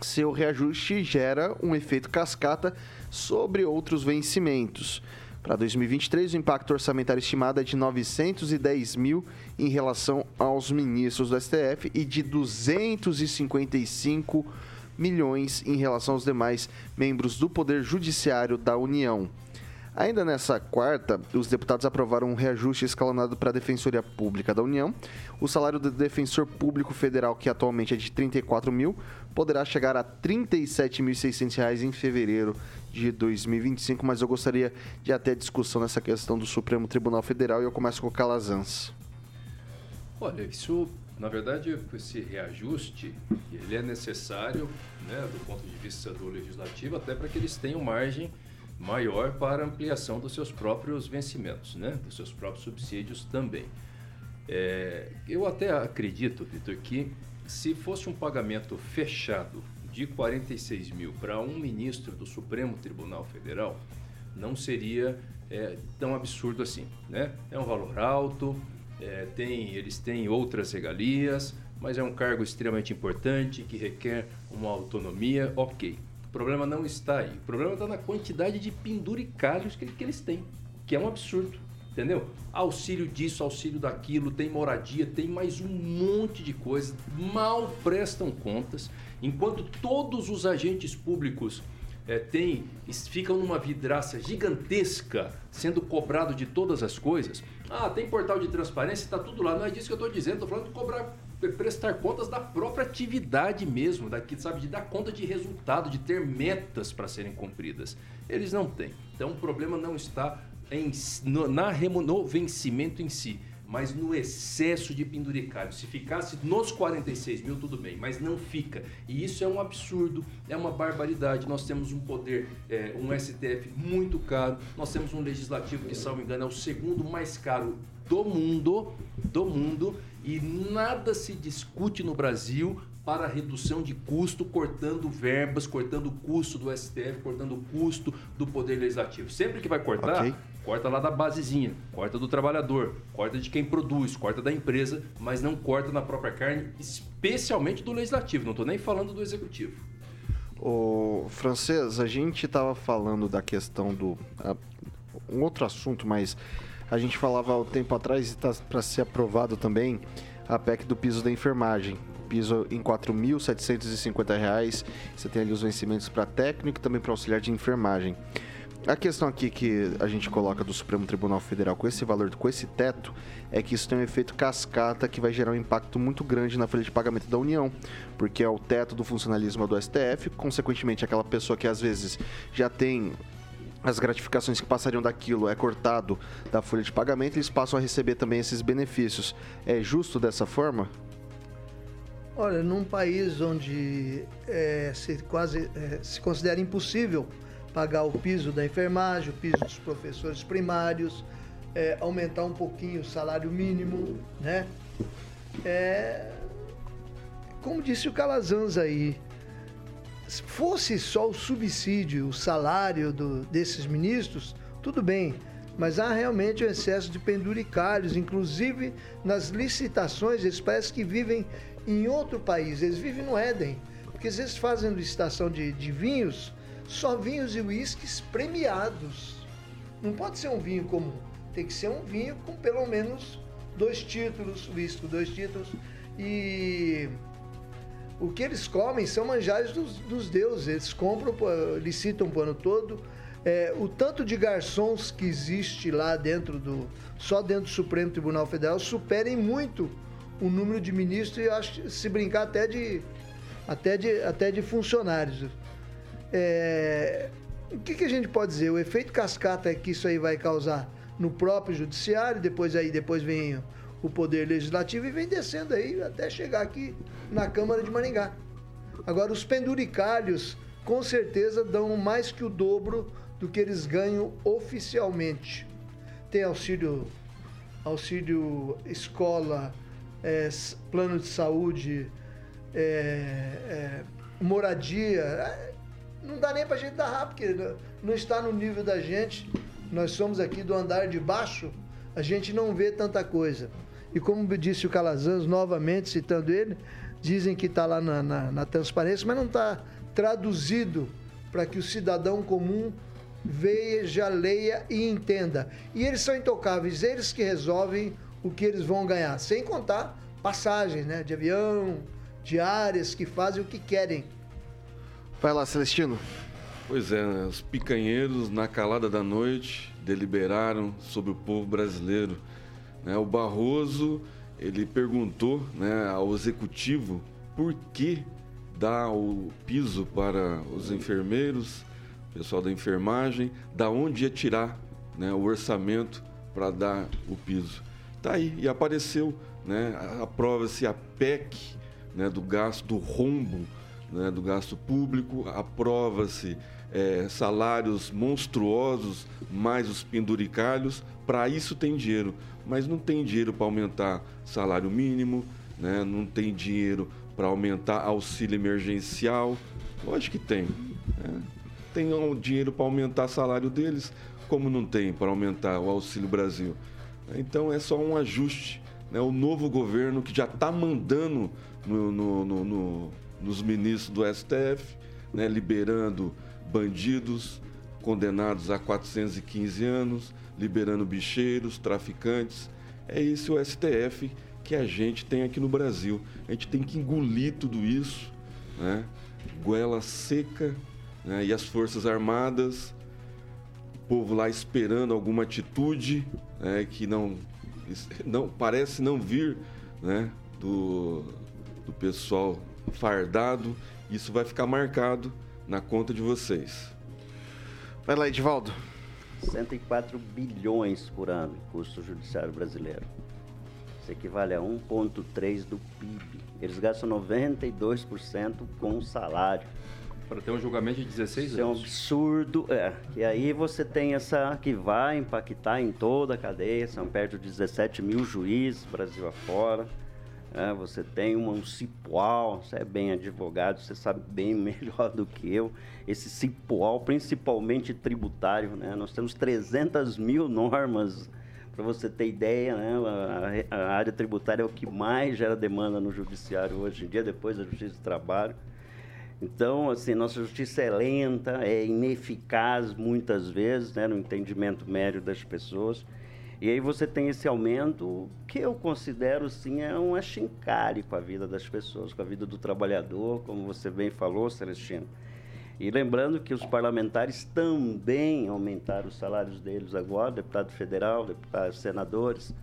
seu reajuste gera um efeito cascata sobre outros vencimentos. Para 2023, o impacto orçamentário estimado é de 910 mil em relação aos ministros do STF e de 255 milhões em relação aos demais membros do Poder Judiciário da União. Ainda nessa quarta, os deputados aprovaram um reajuste escalonado para a Defensoria Pública da União. O salário do defensor público federal, que atualmente é de R$ 34 mil, poderá chegar a 37.600 reais em fevereiro de 2025. Mas eu gostaria de até discussão nessa questão do Supremo Tribunal Federal e eu começo com o Calazans. Olha, isso, na verdade, esse reajuste, ele é necessário, né, do ponto de vista do legislativo, até para que eles tenham margem maior para ampliação dos seus próprios vencimentos, né, dos seus próprios subsídios também. É, eu até acredito, Vitor, que se fosse um pagamento fechado de 46 mil para um ministro do Supremo Tribunal Federal, não seria é, tão absurdo assim, né? É um valor alto, é, tem, eles têm outras regalias, mas é um cargo extremamente importante que requer uma autonomia, ok. O problema não está aí. O problema está na quantidade de penduricalhos que, que eles têm, que é um absurdo. Entendeu? Auxílio disso, auxílio daquilo, tem moradia, tem mais um monte de coisa. Mal prestam contas, enquanto todos os agentes públicos é, têm, es- ficam numa vidraça gigantesca, sendo cobrado de todas as coisas. Ah, tem portal de transparência, está tudo lá. Não é disso que eu estou dizendo, estou falando de cobrar, prestar contas da própria atividade mesmo, daqui, sabe, de dar conta de resultado, de ter metas para serem cumpridas. Eles não têm. Então o problema não está em, no, na no vencimento em si, mas no excesso de penduricalho. Se ficasse nos 46 mil, tudo bem, mas não fica. E isso é um absurdo, é uma barbaridade. Nós temos um poder, é, um STF muito caro, nós temos um legislativo que, salvo engano, é o segundo mais caro do mundo, do mundo, e nada se discute no Brasil para redução de custo, cortando verbas, cortando o custo do STF, cortando o custo do Poder Legislativo. Sempre que vai cortar, Ok. corta lá da basezinha, corta do trabalhador, corta de quem produz, corta da empresa, mas não corta na própria carne, especialmente do Legislativo. Não estou nem falando do Executivo. O francês, a gente estava falando da questão do. ah, um outro assunto, mas A gente falava há um tempo atrás está para ser aprovado também a PEC do piso da enfermagem. Piso em R$ 4.750. Você tem ali os vencimentos para técnico e também para auxiliar de enfermagem. A questão aqui que a gente coloca do Supremo Tribunal Federal com esse valor, com esse teto, é que isso tem um efeito cascata que vai gerar um impacto muito grande na folha de pagamento da União, porque é o teto do funcionalismo do STF, consequentemente aquela pessoa que às vezes já tem as gratificações que passariam daquilo é cortado da folha de pagamento, eles passam a receber também esses benefícios. É justo dessa forma? Olha, num país onde é, se quase é, se considera impossível pagar o piso da enfermagem, o piso dos professores primários, é, aumentar um pouquinho o salário mínimo, né? É, como disse o Calazans aí, fosse só o subsídio, o salário do, desses ministros, tudo bem, mas há realmente um excesso de penduricalhos, inclusive nas licitações, eles parecem que vivem em outro país, eles vivem no Éden, porque vezes fazem licitação de, de vinhos, só vinhos e uísques premiados. Não pode ser um vinho comum. Tem que ser um vinho com pelo menos dois títulos, uísque dois títulos. E o que eles comem são manjares dos, dos deuses. Eles compram, licitam o ano todo. É, o tanto de garçons que existe lá dentro do. só dentro do Supremo Tribunal Federal superem muito o número de ministros e acho se brincar até de até de, até de funcionários. É, o que, que, a gente pode dizer? O efeito cascata que isso aí vai causar no próprio judiciário, depois aí depois vem o poder legislativo e vem descendo aí até chegar aqui na Câmara de Maringá. Agora os penduricalhos com certeza dão mais que o dobro do que eles ganham oficialmente. Tem auxílio auxílio escola, é, plano de saúde, é, é, moradia não dá nem pra gente dar porque não está no nível da gente. Nós somos aqui do andar de baixo, a gente não vê tanta coisa. E como disse o Calazans, novamente citando ele, dizem que está lá na, na, na transparência, mas não está traduzido para que o cidadão comum veja, leia e entenda. E eles são intocáveis, eles que resolvem o que eles vão ganhar, sem contar passagens né, de avião, diárias, que fazem o que querem. Vai lá, Celestino. Pois é, né? os picanheiros, na calada da noite, deliberaram sobre o povo brasileiro. Né? O Barroso, ele perguntou né, ao executivo por que dar o piso para os enfermeiros, pessoal da enfermagem, da onde ia tirar né, o orçamento para dar o piso. Tá aí, e apareceu, né, aprova-se a PEC né, do gasto, do rombo né, do gasto público, aprova-se é, salários monstruosos, mais os penduricalhos, para isso tem dinheiro, mas não tem dinheiro para aumentar salário mínimo, né, não tem dinheiro para aumentar auxílio emergencial, lógico que tem. Né? Tem um dinheiro para aumentar salário deles, como não tem para aumentar o Auxílio Brasil. Então é só um ajuste. Né? O novo governo que já está mandando no, no, no, no nos ministros do STF, né, liberando bandidos condenados a 415 anos, liberando bicheiros, traficantes. É esse o STF que a gente tem aqui no Brasil. A gente tem que engolir tudo isso, né? goela seca, né? e as Forças Armadas, o povo lá esperando alguma atitude né? que não, não parece não vir né? do, do pessoal fardado. Isso vai ficar marcado na conta de vocês. Vai lá, Edivaldo. 104 bilhões por ano custo judiciário brasileiro. Isso equivale a 1,3% do PIB. Eles gastam 92% com salário. Para ter um julgamento de 16 Isso anos. Isso é um absurdo. É. E aí você tem essa que vai impactar em toda a cadeia. São perto de 17 mil juízes, Brasil afora. É, você tem um cipual, você é bem advogado, você sabe bem <laughs> melhor do que eu. Esse cipual, principalmente tributário, né? nós temos 300 mil normas, para você ter ideia, né? a, a, área tributária é o que mais gera demanda no judiciário hoje em dia, depois da justiça do trabalho. Então, assim, nossa justiça é lenta, é ineficaz muitas vezes, né, no entendimento médio das pessoas. E aí você tem esse aumento que eu considero, sim, é um achincare com a vida das pessoas, com a vida do trabalhador, como você bem falou, Celestino. E lembrando que os parlamentares também aumentaram os salários deles agora, deputado federal, deputados, senadores.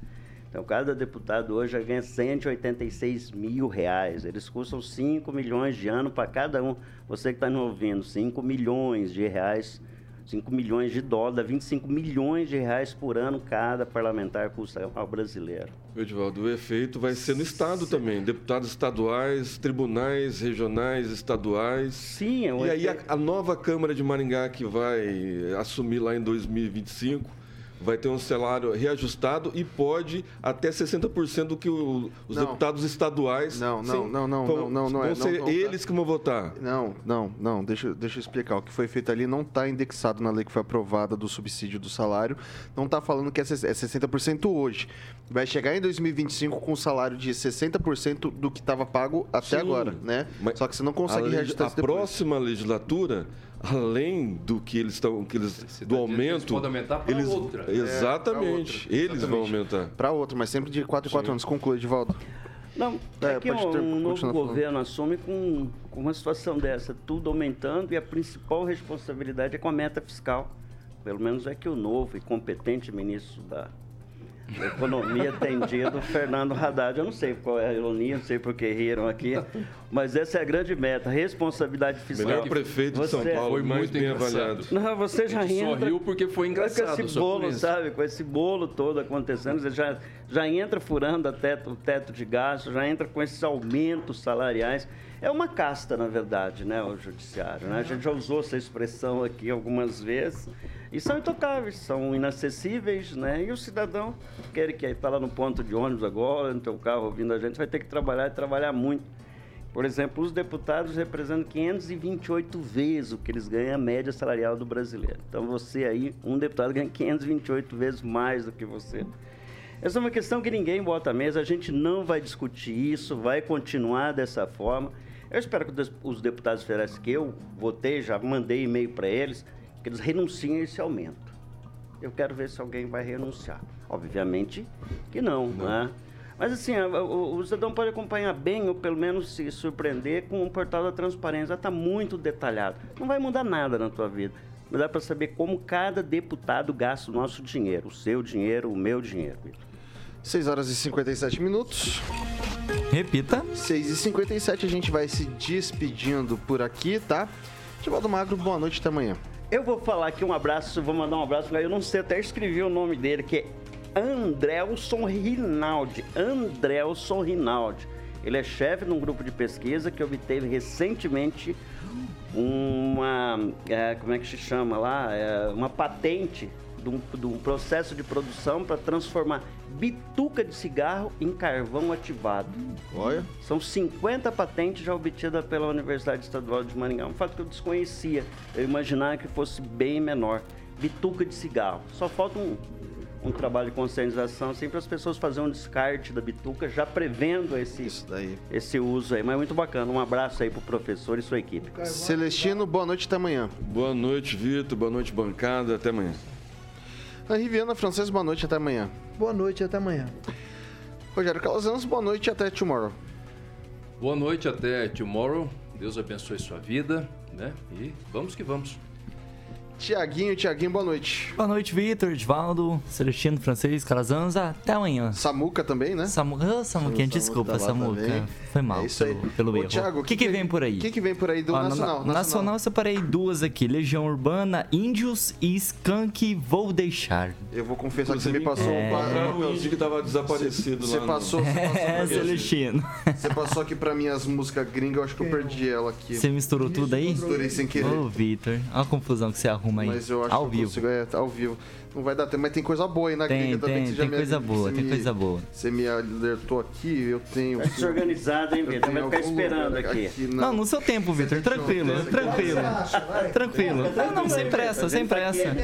Então, cada deputado hoje ganha 186 mil reais. Eles custam 5 milhões de ano para cada um. Você que está me ouvindo, 5 milhões de reais 5 milhões de dólares, 25 milhões de reais por ano cada parlamentar custa ao brasileiro. Edivaldo, o efeito vai ser no Estado Sim. também. Deputados estaduais, tribunais regionais, estaduais. Sim, é E aí a, a nova Câmara de Maringá que vai assumir lá em 2025 vai ter um salário reajustado e pode até 60% do que o, os não. deputados estaduais. Não, não, sim, não, não, vão, não, não, não é. Vão ser não, não, eles que vão votar. Não, não, não. Deixa, deixa eu explicar. O que foi feito ali não está indexado na lei que foi aprovada do subsídio do salário. Não está falando que é 60% é hoje. Vai chegar em 2025 com um salário de 60% do que estava pago até sim, agora, né? Só que você não consegue reajustar A próxima legislatura além do que eles estão que eles do aumento eles aumentar para outra. É, exatamente é, outra. eles vão aumentar. Para outra mas sempre de 4 em 4 anos. Conclui Edivaldo. Não é, é que um, ter, um novo governo assume com, com uma situação dessa tudo aumentando e a principal responsabilidade é com a meta fiscal. Pelo menos é que o novo e competente ministro da Economia atendido <laughs> Fernando Haddad. Eu não sei qual é a ironia, não sei por que riram aqui, mas essa é a grande meta, responsabilidade fiscal. Melhor prefeito você, de São Paulo, foi mais bem avaliado. Não, você já entra... Só riu porque foi engraçado. Com esse bolo, sabe, com esse bolo todo acontecendo, você já, já entra furando teto, o teto de gasto, já entra com esses aumentos salariais. É uma casta, na verdade, né, o judiciário. Né? A gente já usou essa expressão aqui algumas vezes. E são intocáveis, são inacessíveis, né? E o cidadão, quer que está lá no ponto de ônibus agora, no teu carro ouvindo a gente, vai ter que trabalhar e trabalhar muito. Por exemplo, os deputados representam 528 vezes o que eles ganham a média salarial do brasileiro. Então você aí, um deputado ganha 528 vezes mais do que você. Essa é uma questão que ninguém bota à mesa, a gente não vai discutir isso, vai continuar dessa forma. Eu espero que os deputados federais que eu votei, já mandei e-mail para eles, que eles renunciem a esse aumento. Eu quero ver se alguém vai renunciar. Obviamente que não, não. né? Mas assim, o, o, cidadão pode acompanhar bem ou pelo menos se surpreender com o portal da transparência. Está muito detalhado. Não vai mudar nada na tua vida. Mas dá para saber como cada deputado gasta o nosso dinheiro, o seu dinheiro, o meu dinheiro. 6 horas e 57 minutos. Repita. 6 e 57 a gente vai se despedindo por aqui, tá? Tivaldo Magro, boa noite até amanhã. Eu vou falar aqui um abraço, vou mandar um abraço, eu não sei, até escrevi o nome dele, que é Andrelson Rinaldi. Andrelson Rinaldi. Ele é chefe de um grupo de pesquisa que obteve recentemente uma. É, como é que se chama lá? É, uma patente de um, de um processo de produção para transformar bituca de cigarro em carvão ativado. Olha. São 50 patentes já obtidas pela Universidade Estadual de Maringá. Um fato que eu desconhecia. Eu imaginava que fosse bem menor. Bituca de cigarro. Só falta um, um trabalho de conscientização assim, para as pessoas fazerem um descarte da bituca, já prevendo esse, esse uso aí. Mas é muito bacana. Um abraço aí para o professor e sua equipe. Celestino, boa noite até amanhã. Boa noite, Vitor. Boa noite, bancada. Até amanhã. A Riviana Francês, boa noite até amanhã. Boa noite até amanhã. Rogério Calazans, boa noite até tomorrow. Boa noite até tomorrow. Deus abençoe sua vida, né? E vamos que vamos. Tiaguinho, Tiaguinho, boa noite. Boa noite, Vitor, Edvaldo, Celestino, Francês, Calazanza. Até amanhã. Samuca também, né? Samuca, oh, Samuquinha, desculpa, tá Samuca. Foi mal é isso aí. pelo, pelo Ô, erro. Thiago, o que, que, que, vem por aí? O que, que vem por aí do Ó, nacional, nacional? Nacional eu separei duas aqui: Legião Urbana, Índios e Skunk Vou Deixar. Eu vou confessar que você me passou é... um o índio que tava desaparecido você, lá. Passou, você passou, <laughs> é, Celestino. Você passou aqui pra mim as músicas gringas, eu acho que eu perdi ela aqui. Você misturou tudo aí? Misturei sem querer. Ô, Vitor, olha a confusão que você arruma aí. Mas eu acho vivo. Consigo, é, ao vivo. Não vai dar tempo, mas tem coisa boa aí na tem, gringa também. Tem, tem coisa boa, tem me, coisa boa. Você me alertou aqui, eu tenho. Vai se organizado, hein, Vitor? Vai ficar esperando aqui. aqui não, no seu tempo, Vitor. Tranquilo, tranquilo. Tranquilo. Não, não, sem pressa, sem pressa.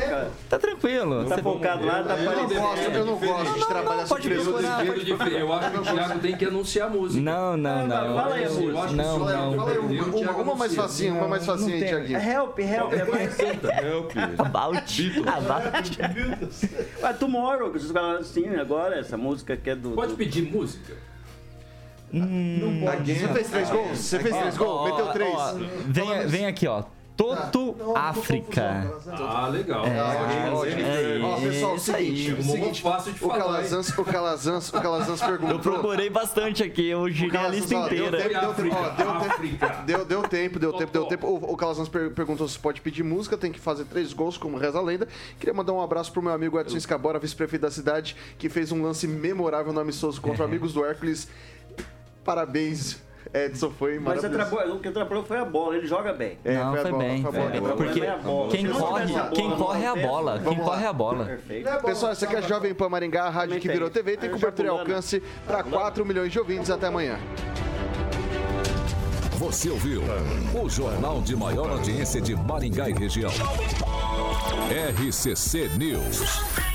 Tá tranquilo. Tá focado lá, tá aparecendo. Eu não gosto de trabalhar pode procurar. Eu acho que o Thiago tem que anunciar a música. Não, não, não. Fala aí a música. Não, não. Uma mais facinha, uma mais facinha aí, Thiaguinho. Help, help. Help. <laughs> About. About. Mas Tomorrow, que vocês falaram assim agora, essa música que é do. Pode pedir música? Hum, Você fez três gols? Você fez três gols? Meteu três. Vem, vem aqui, ó. Toto África. Ah, legal. É, É, Ó, pessoal, o isso aí. seguinte, o seguinte, fácil de o falar, Calazans, o Calazans, o Calazans Eu perguntou. procurei bastante aqui, eu girei a lista ó, inteira. Deu tempo, deu tempo, ó, deu tempo, África. deu, deu tempo, deu tempo, deu tempo. O, o Calazans per- perguntou se pode pedir música, tem que fazer três gols, como reza a lenda. Queria mandar um abraço pro meu amigo Edson Escabora, vice-prefeito da cidade, que fez um lance memorável no amistoso contra amigos do Hércules. Parabéns, <laughs> Edson, foi Mas o que atrapalhou foi a bola, ele joga bem. É, Não, a foi bola, bem. foi a foi bola. bem. Agora Porque é a bola. quem corre, tivesse a bola quem corre é a bola. Quem corre é a bola. Pessoal, essa aqui é a Jovem Pan Maringá, a rádio que virou TV, tem cobertura e alcance para 4 milhões de ouvintes. Até amanhã. Você ouviu o jornal de maior audiência de Maringá e região. RCC News.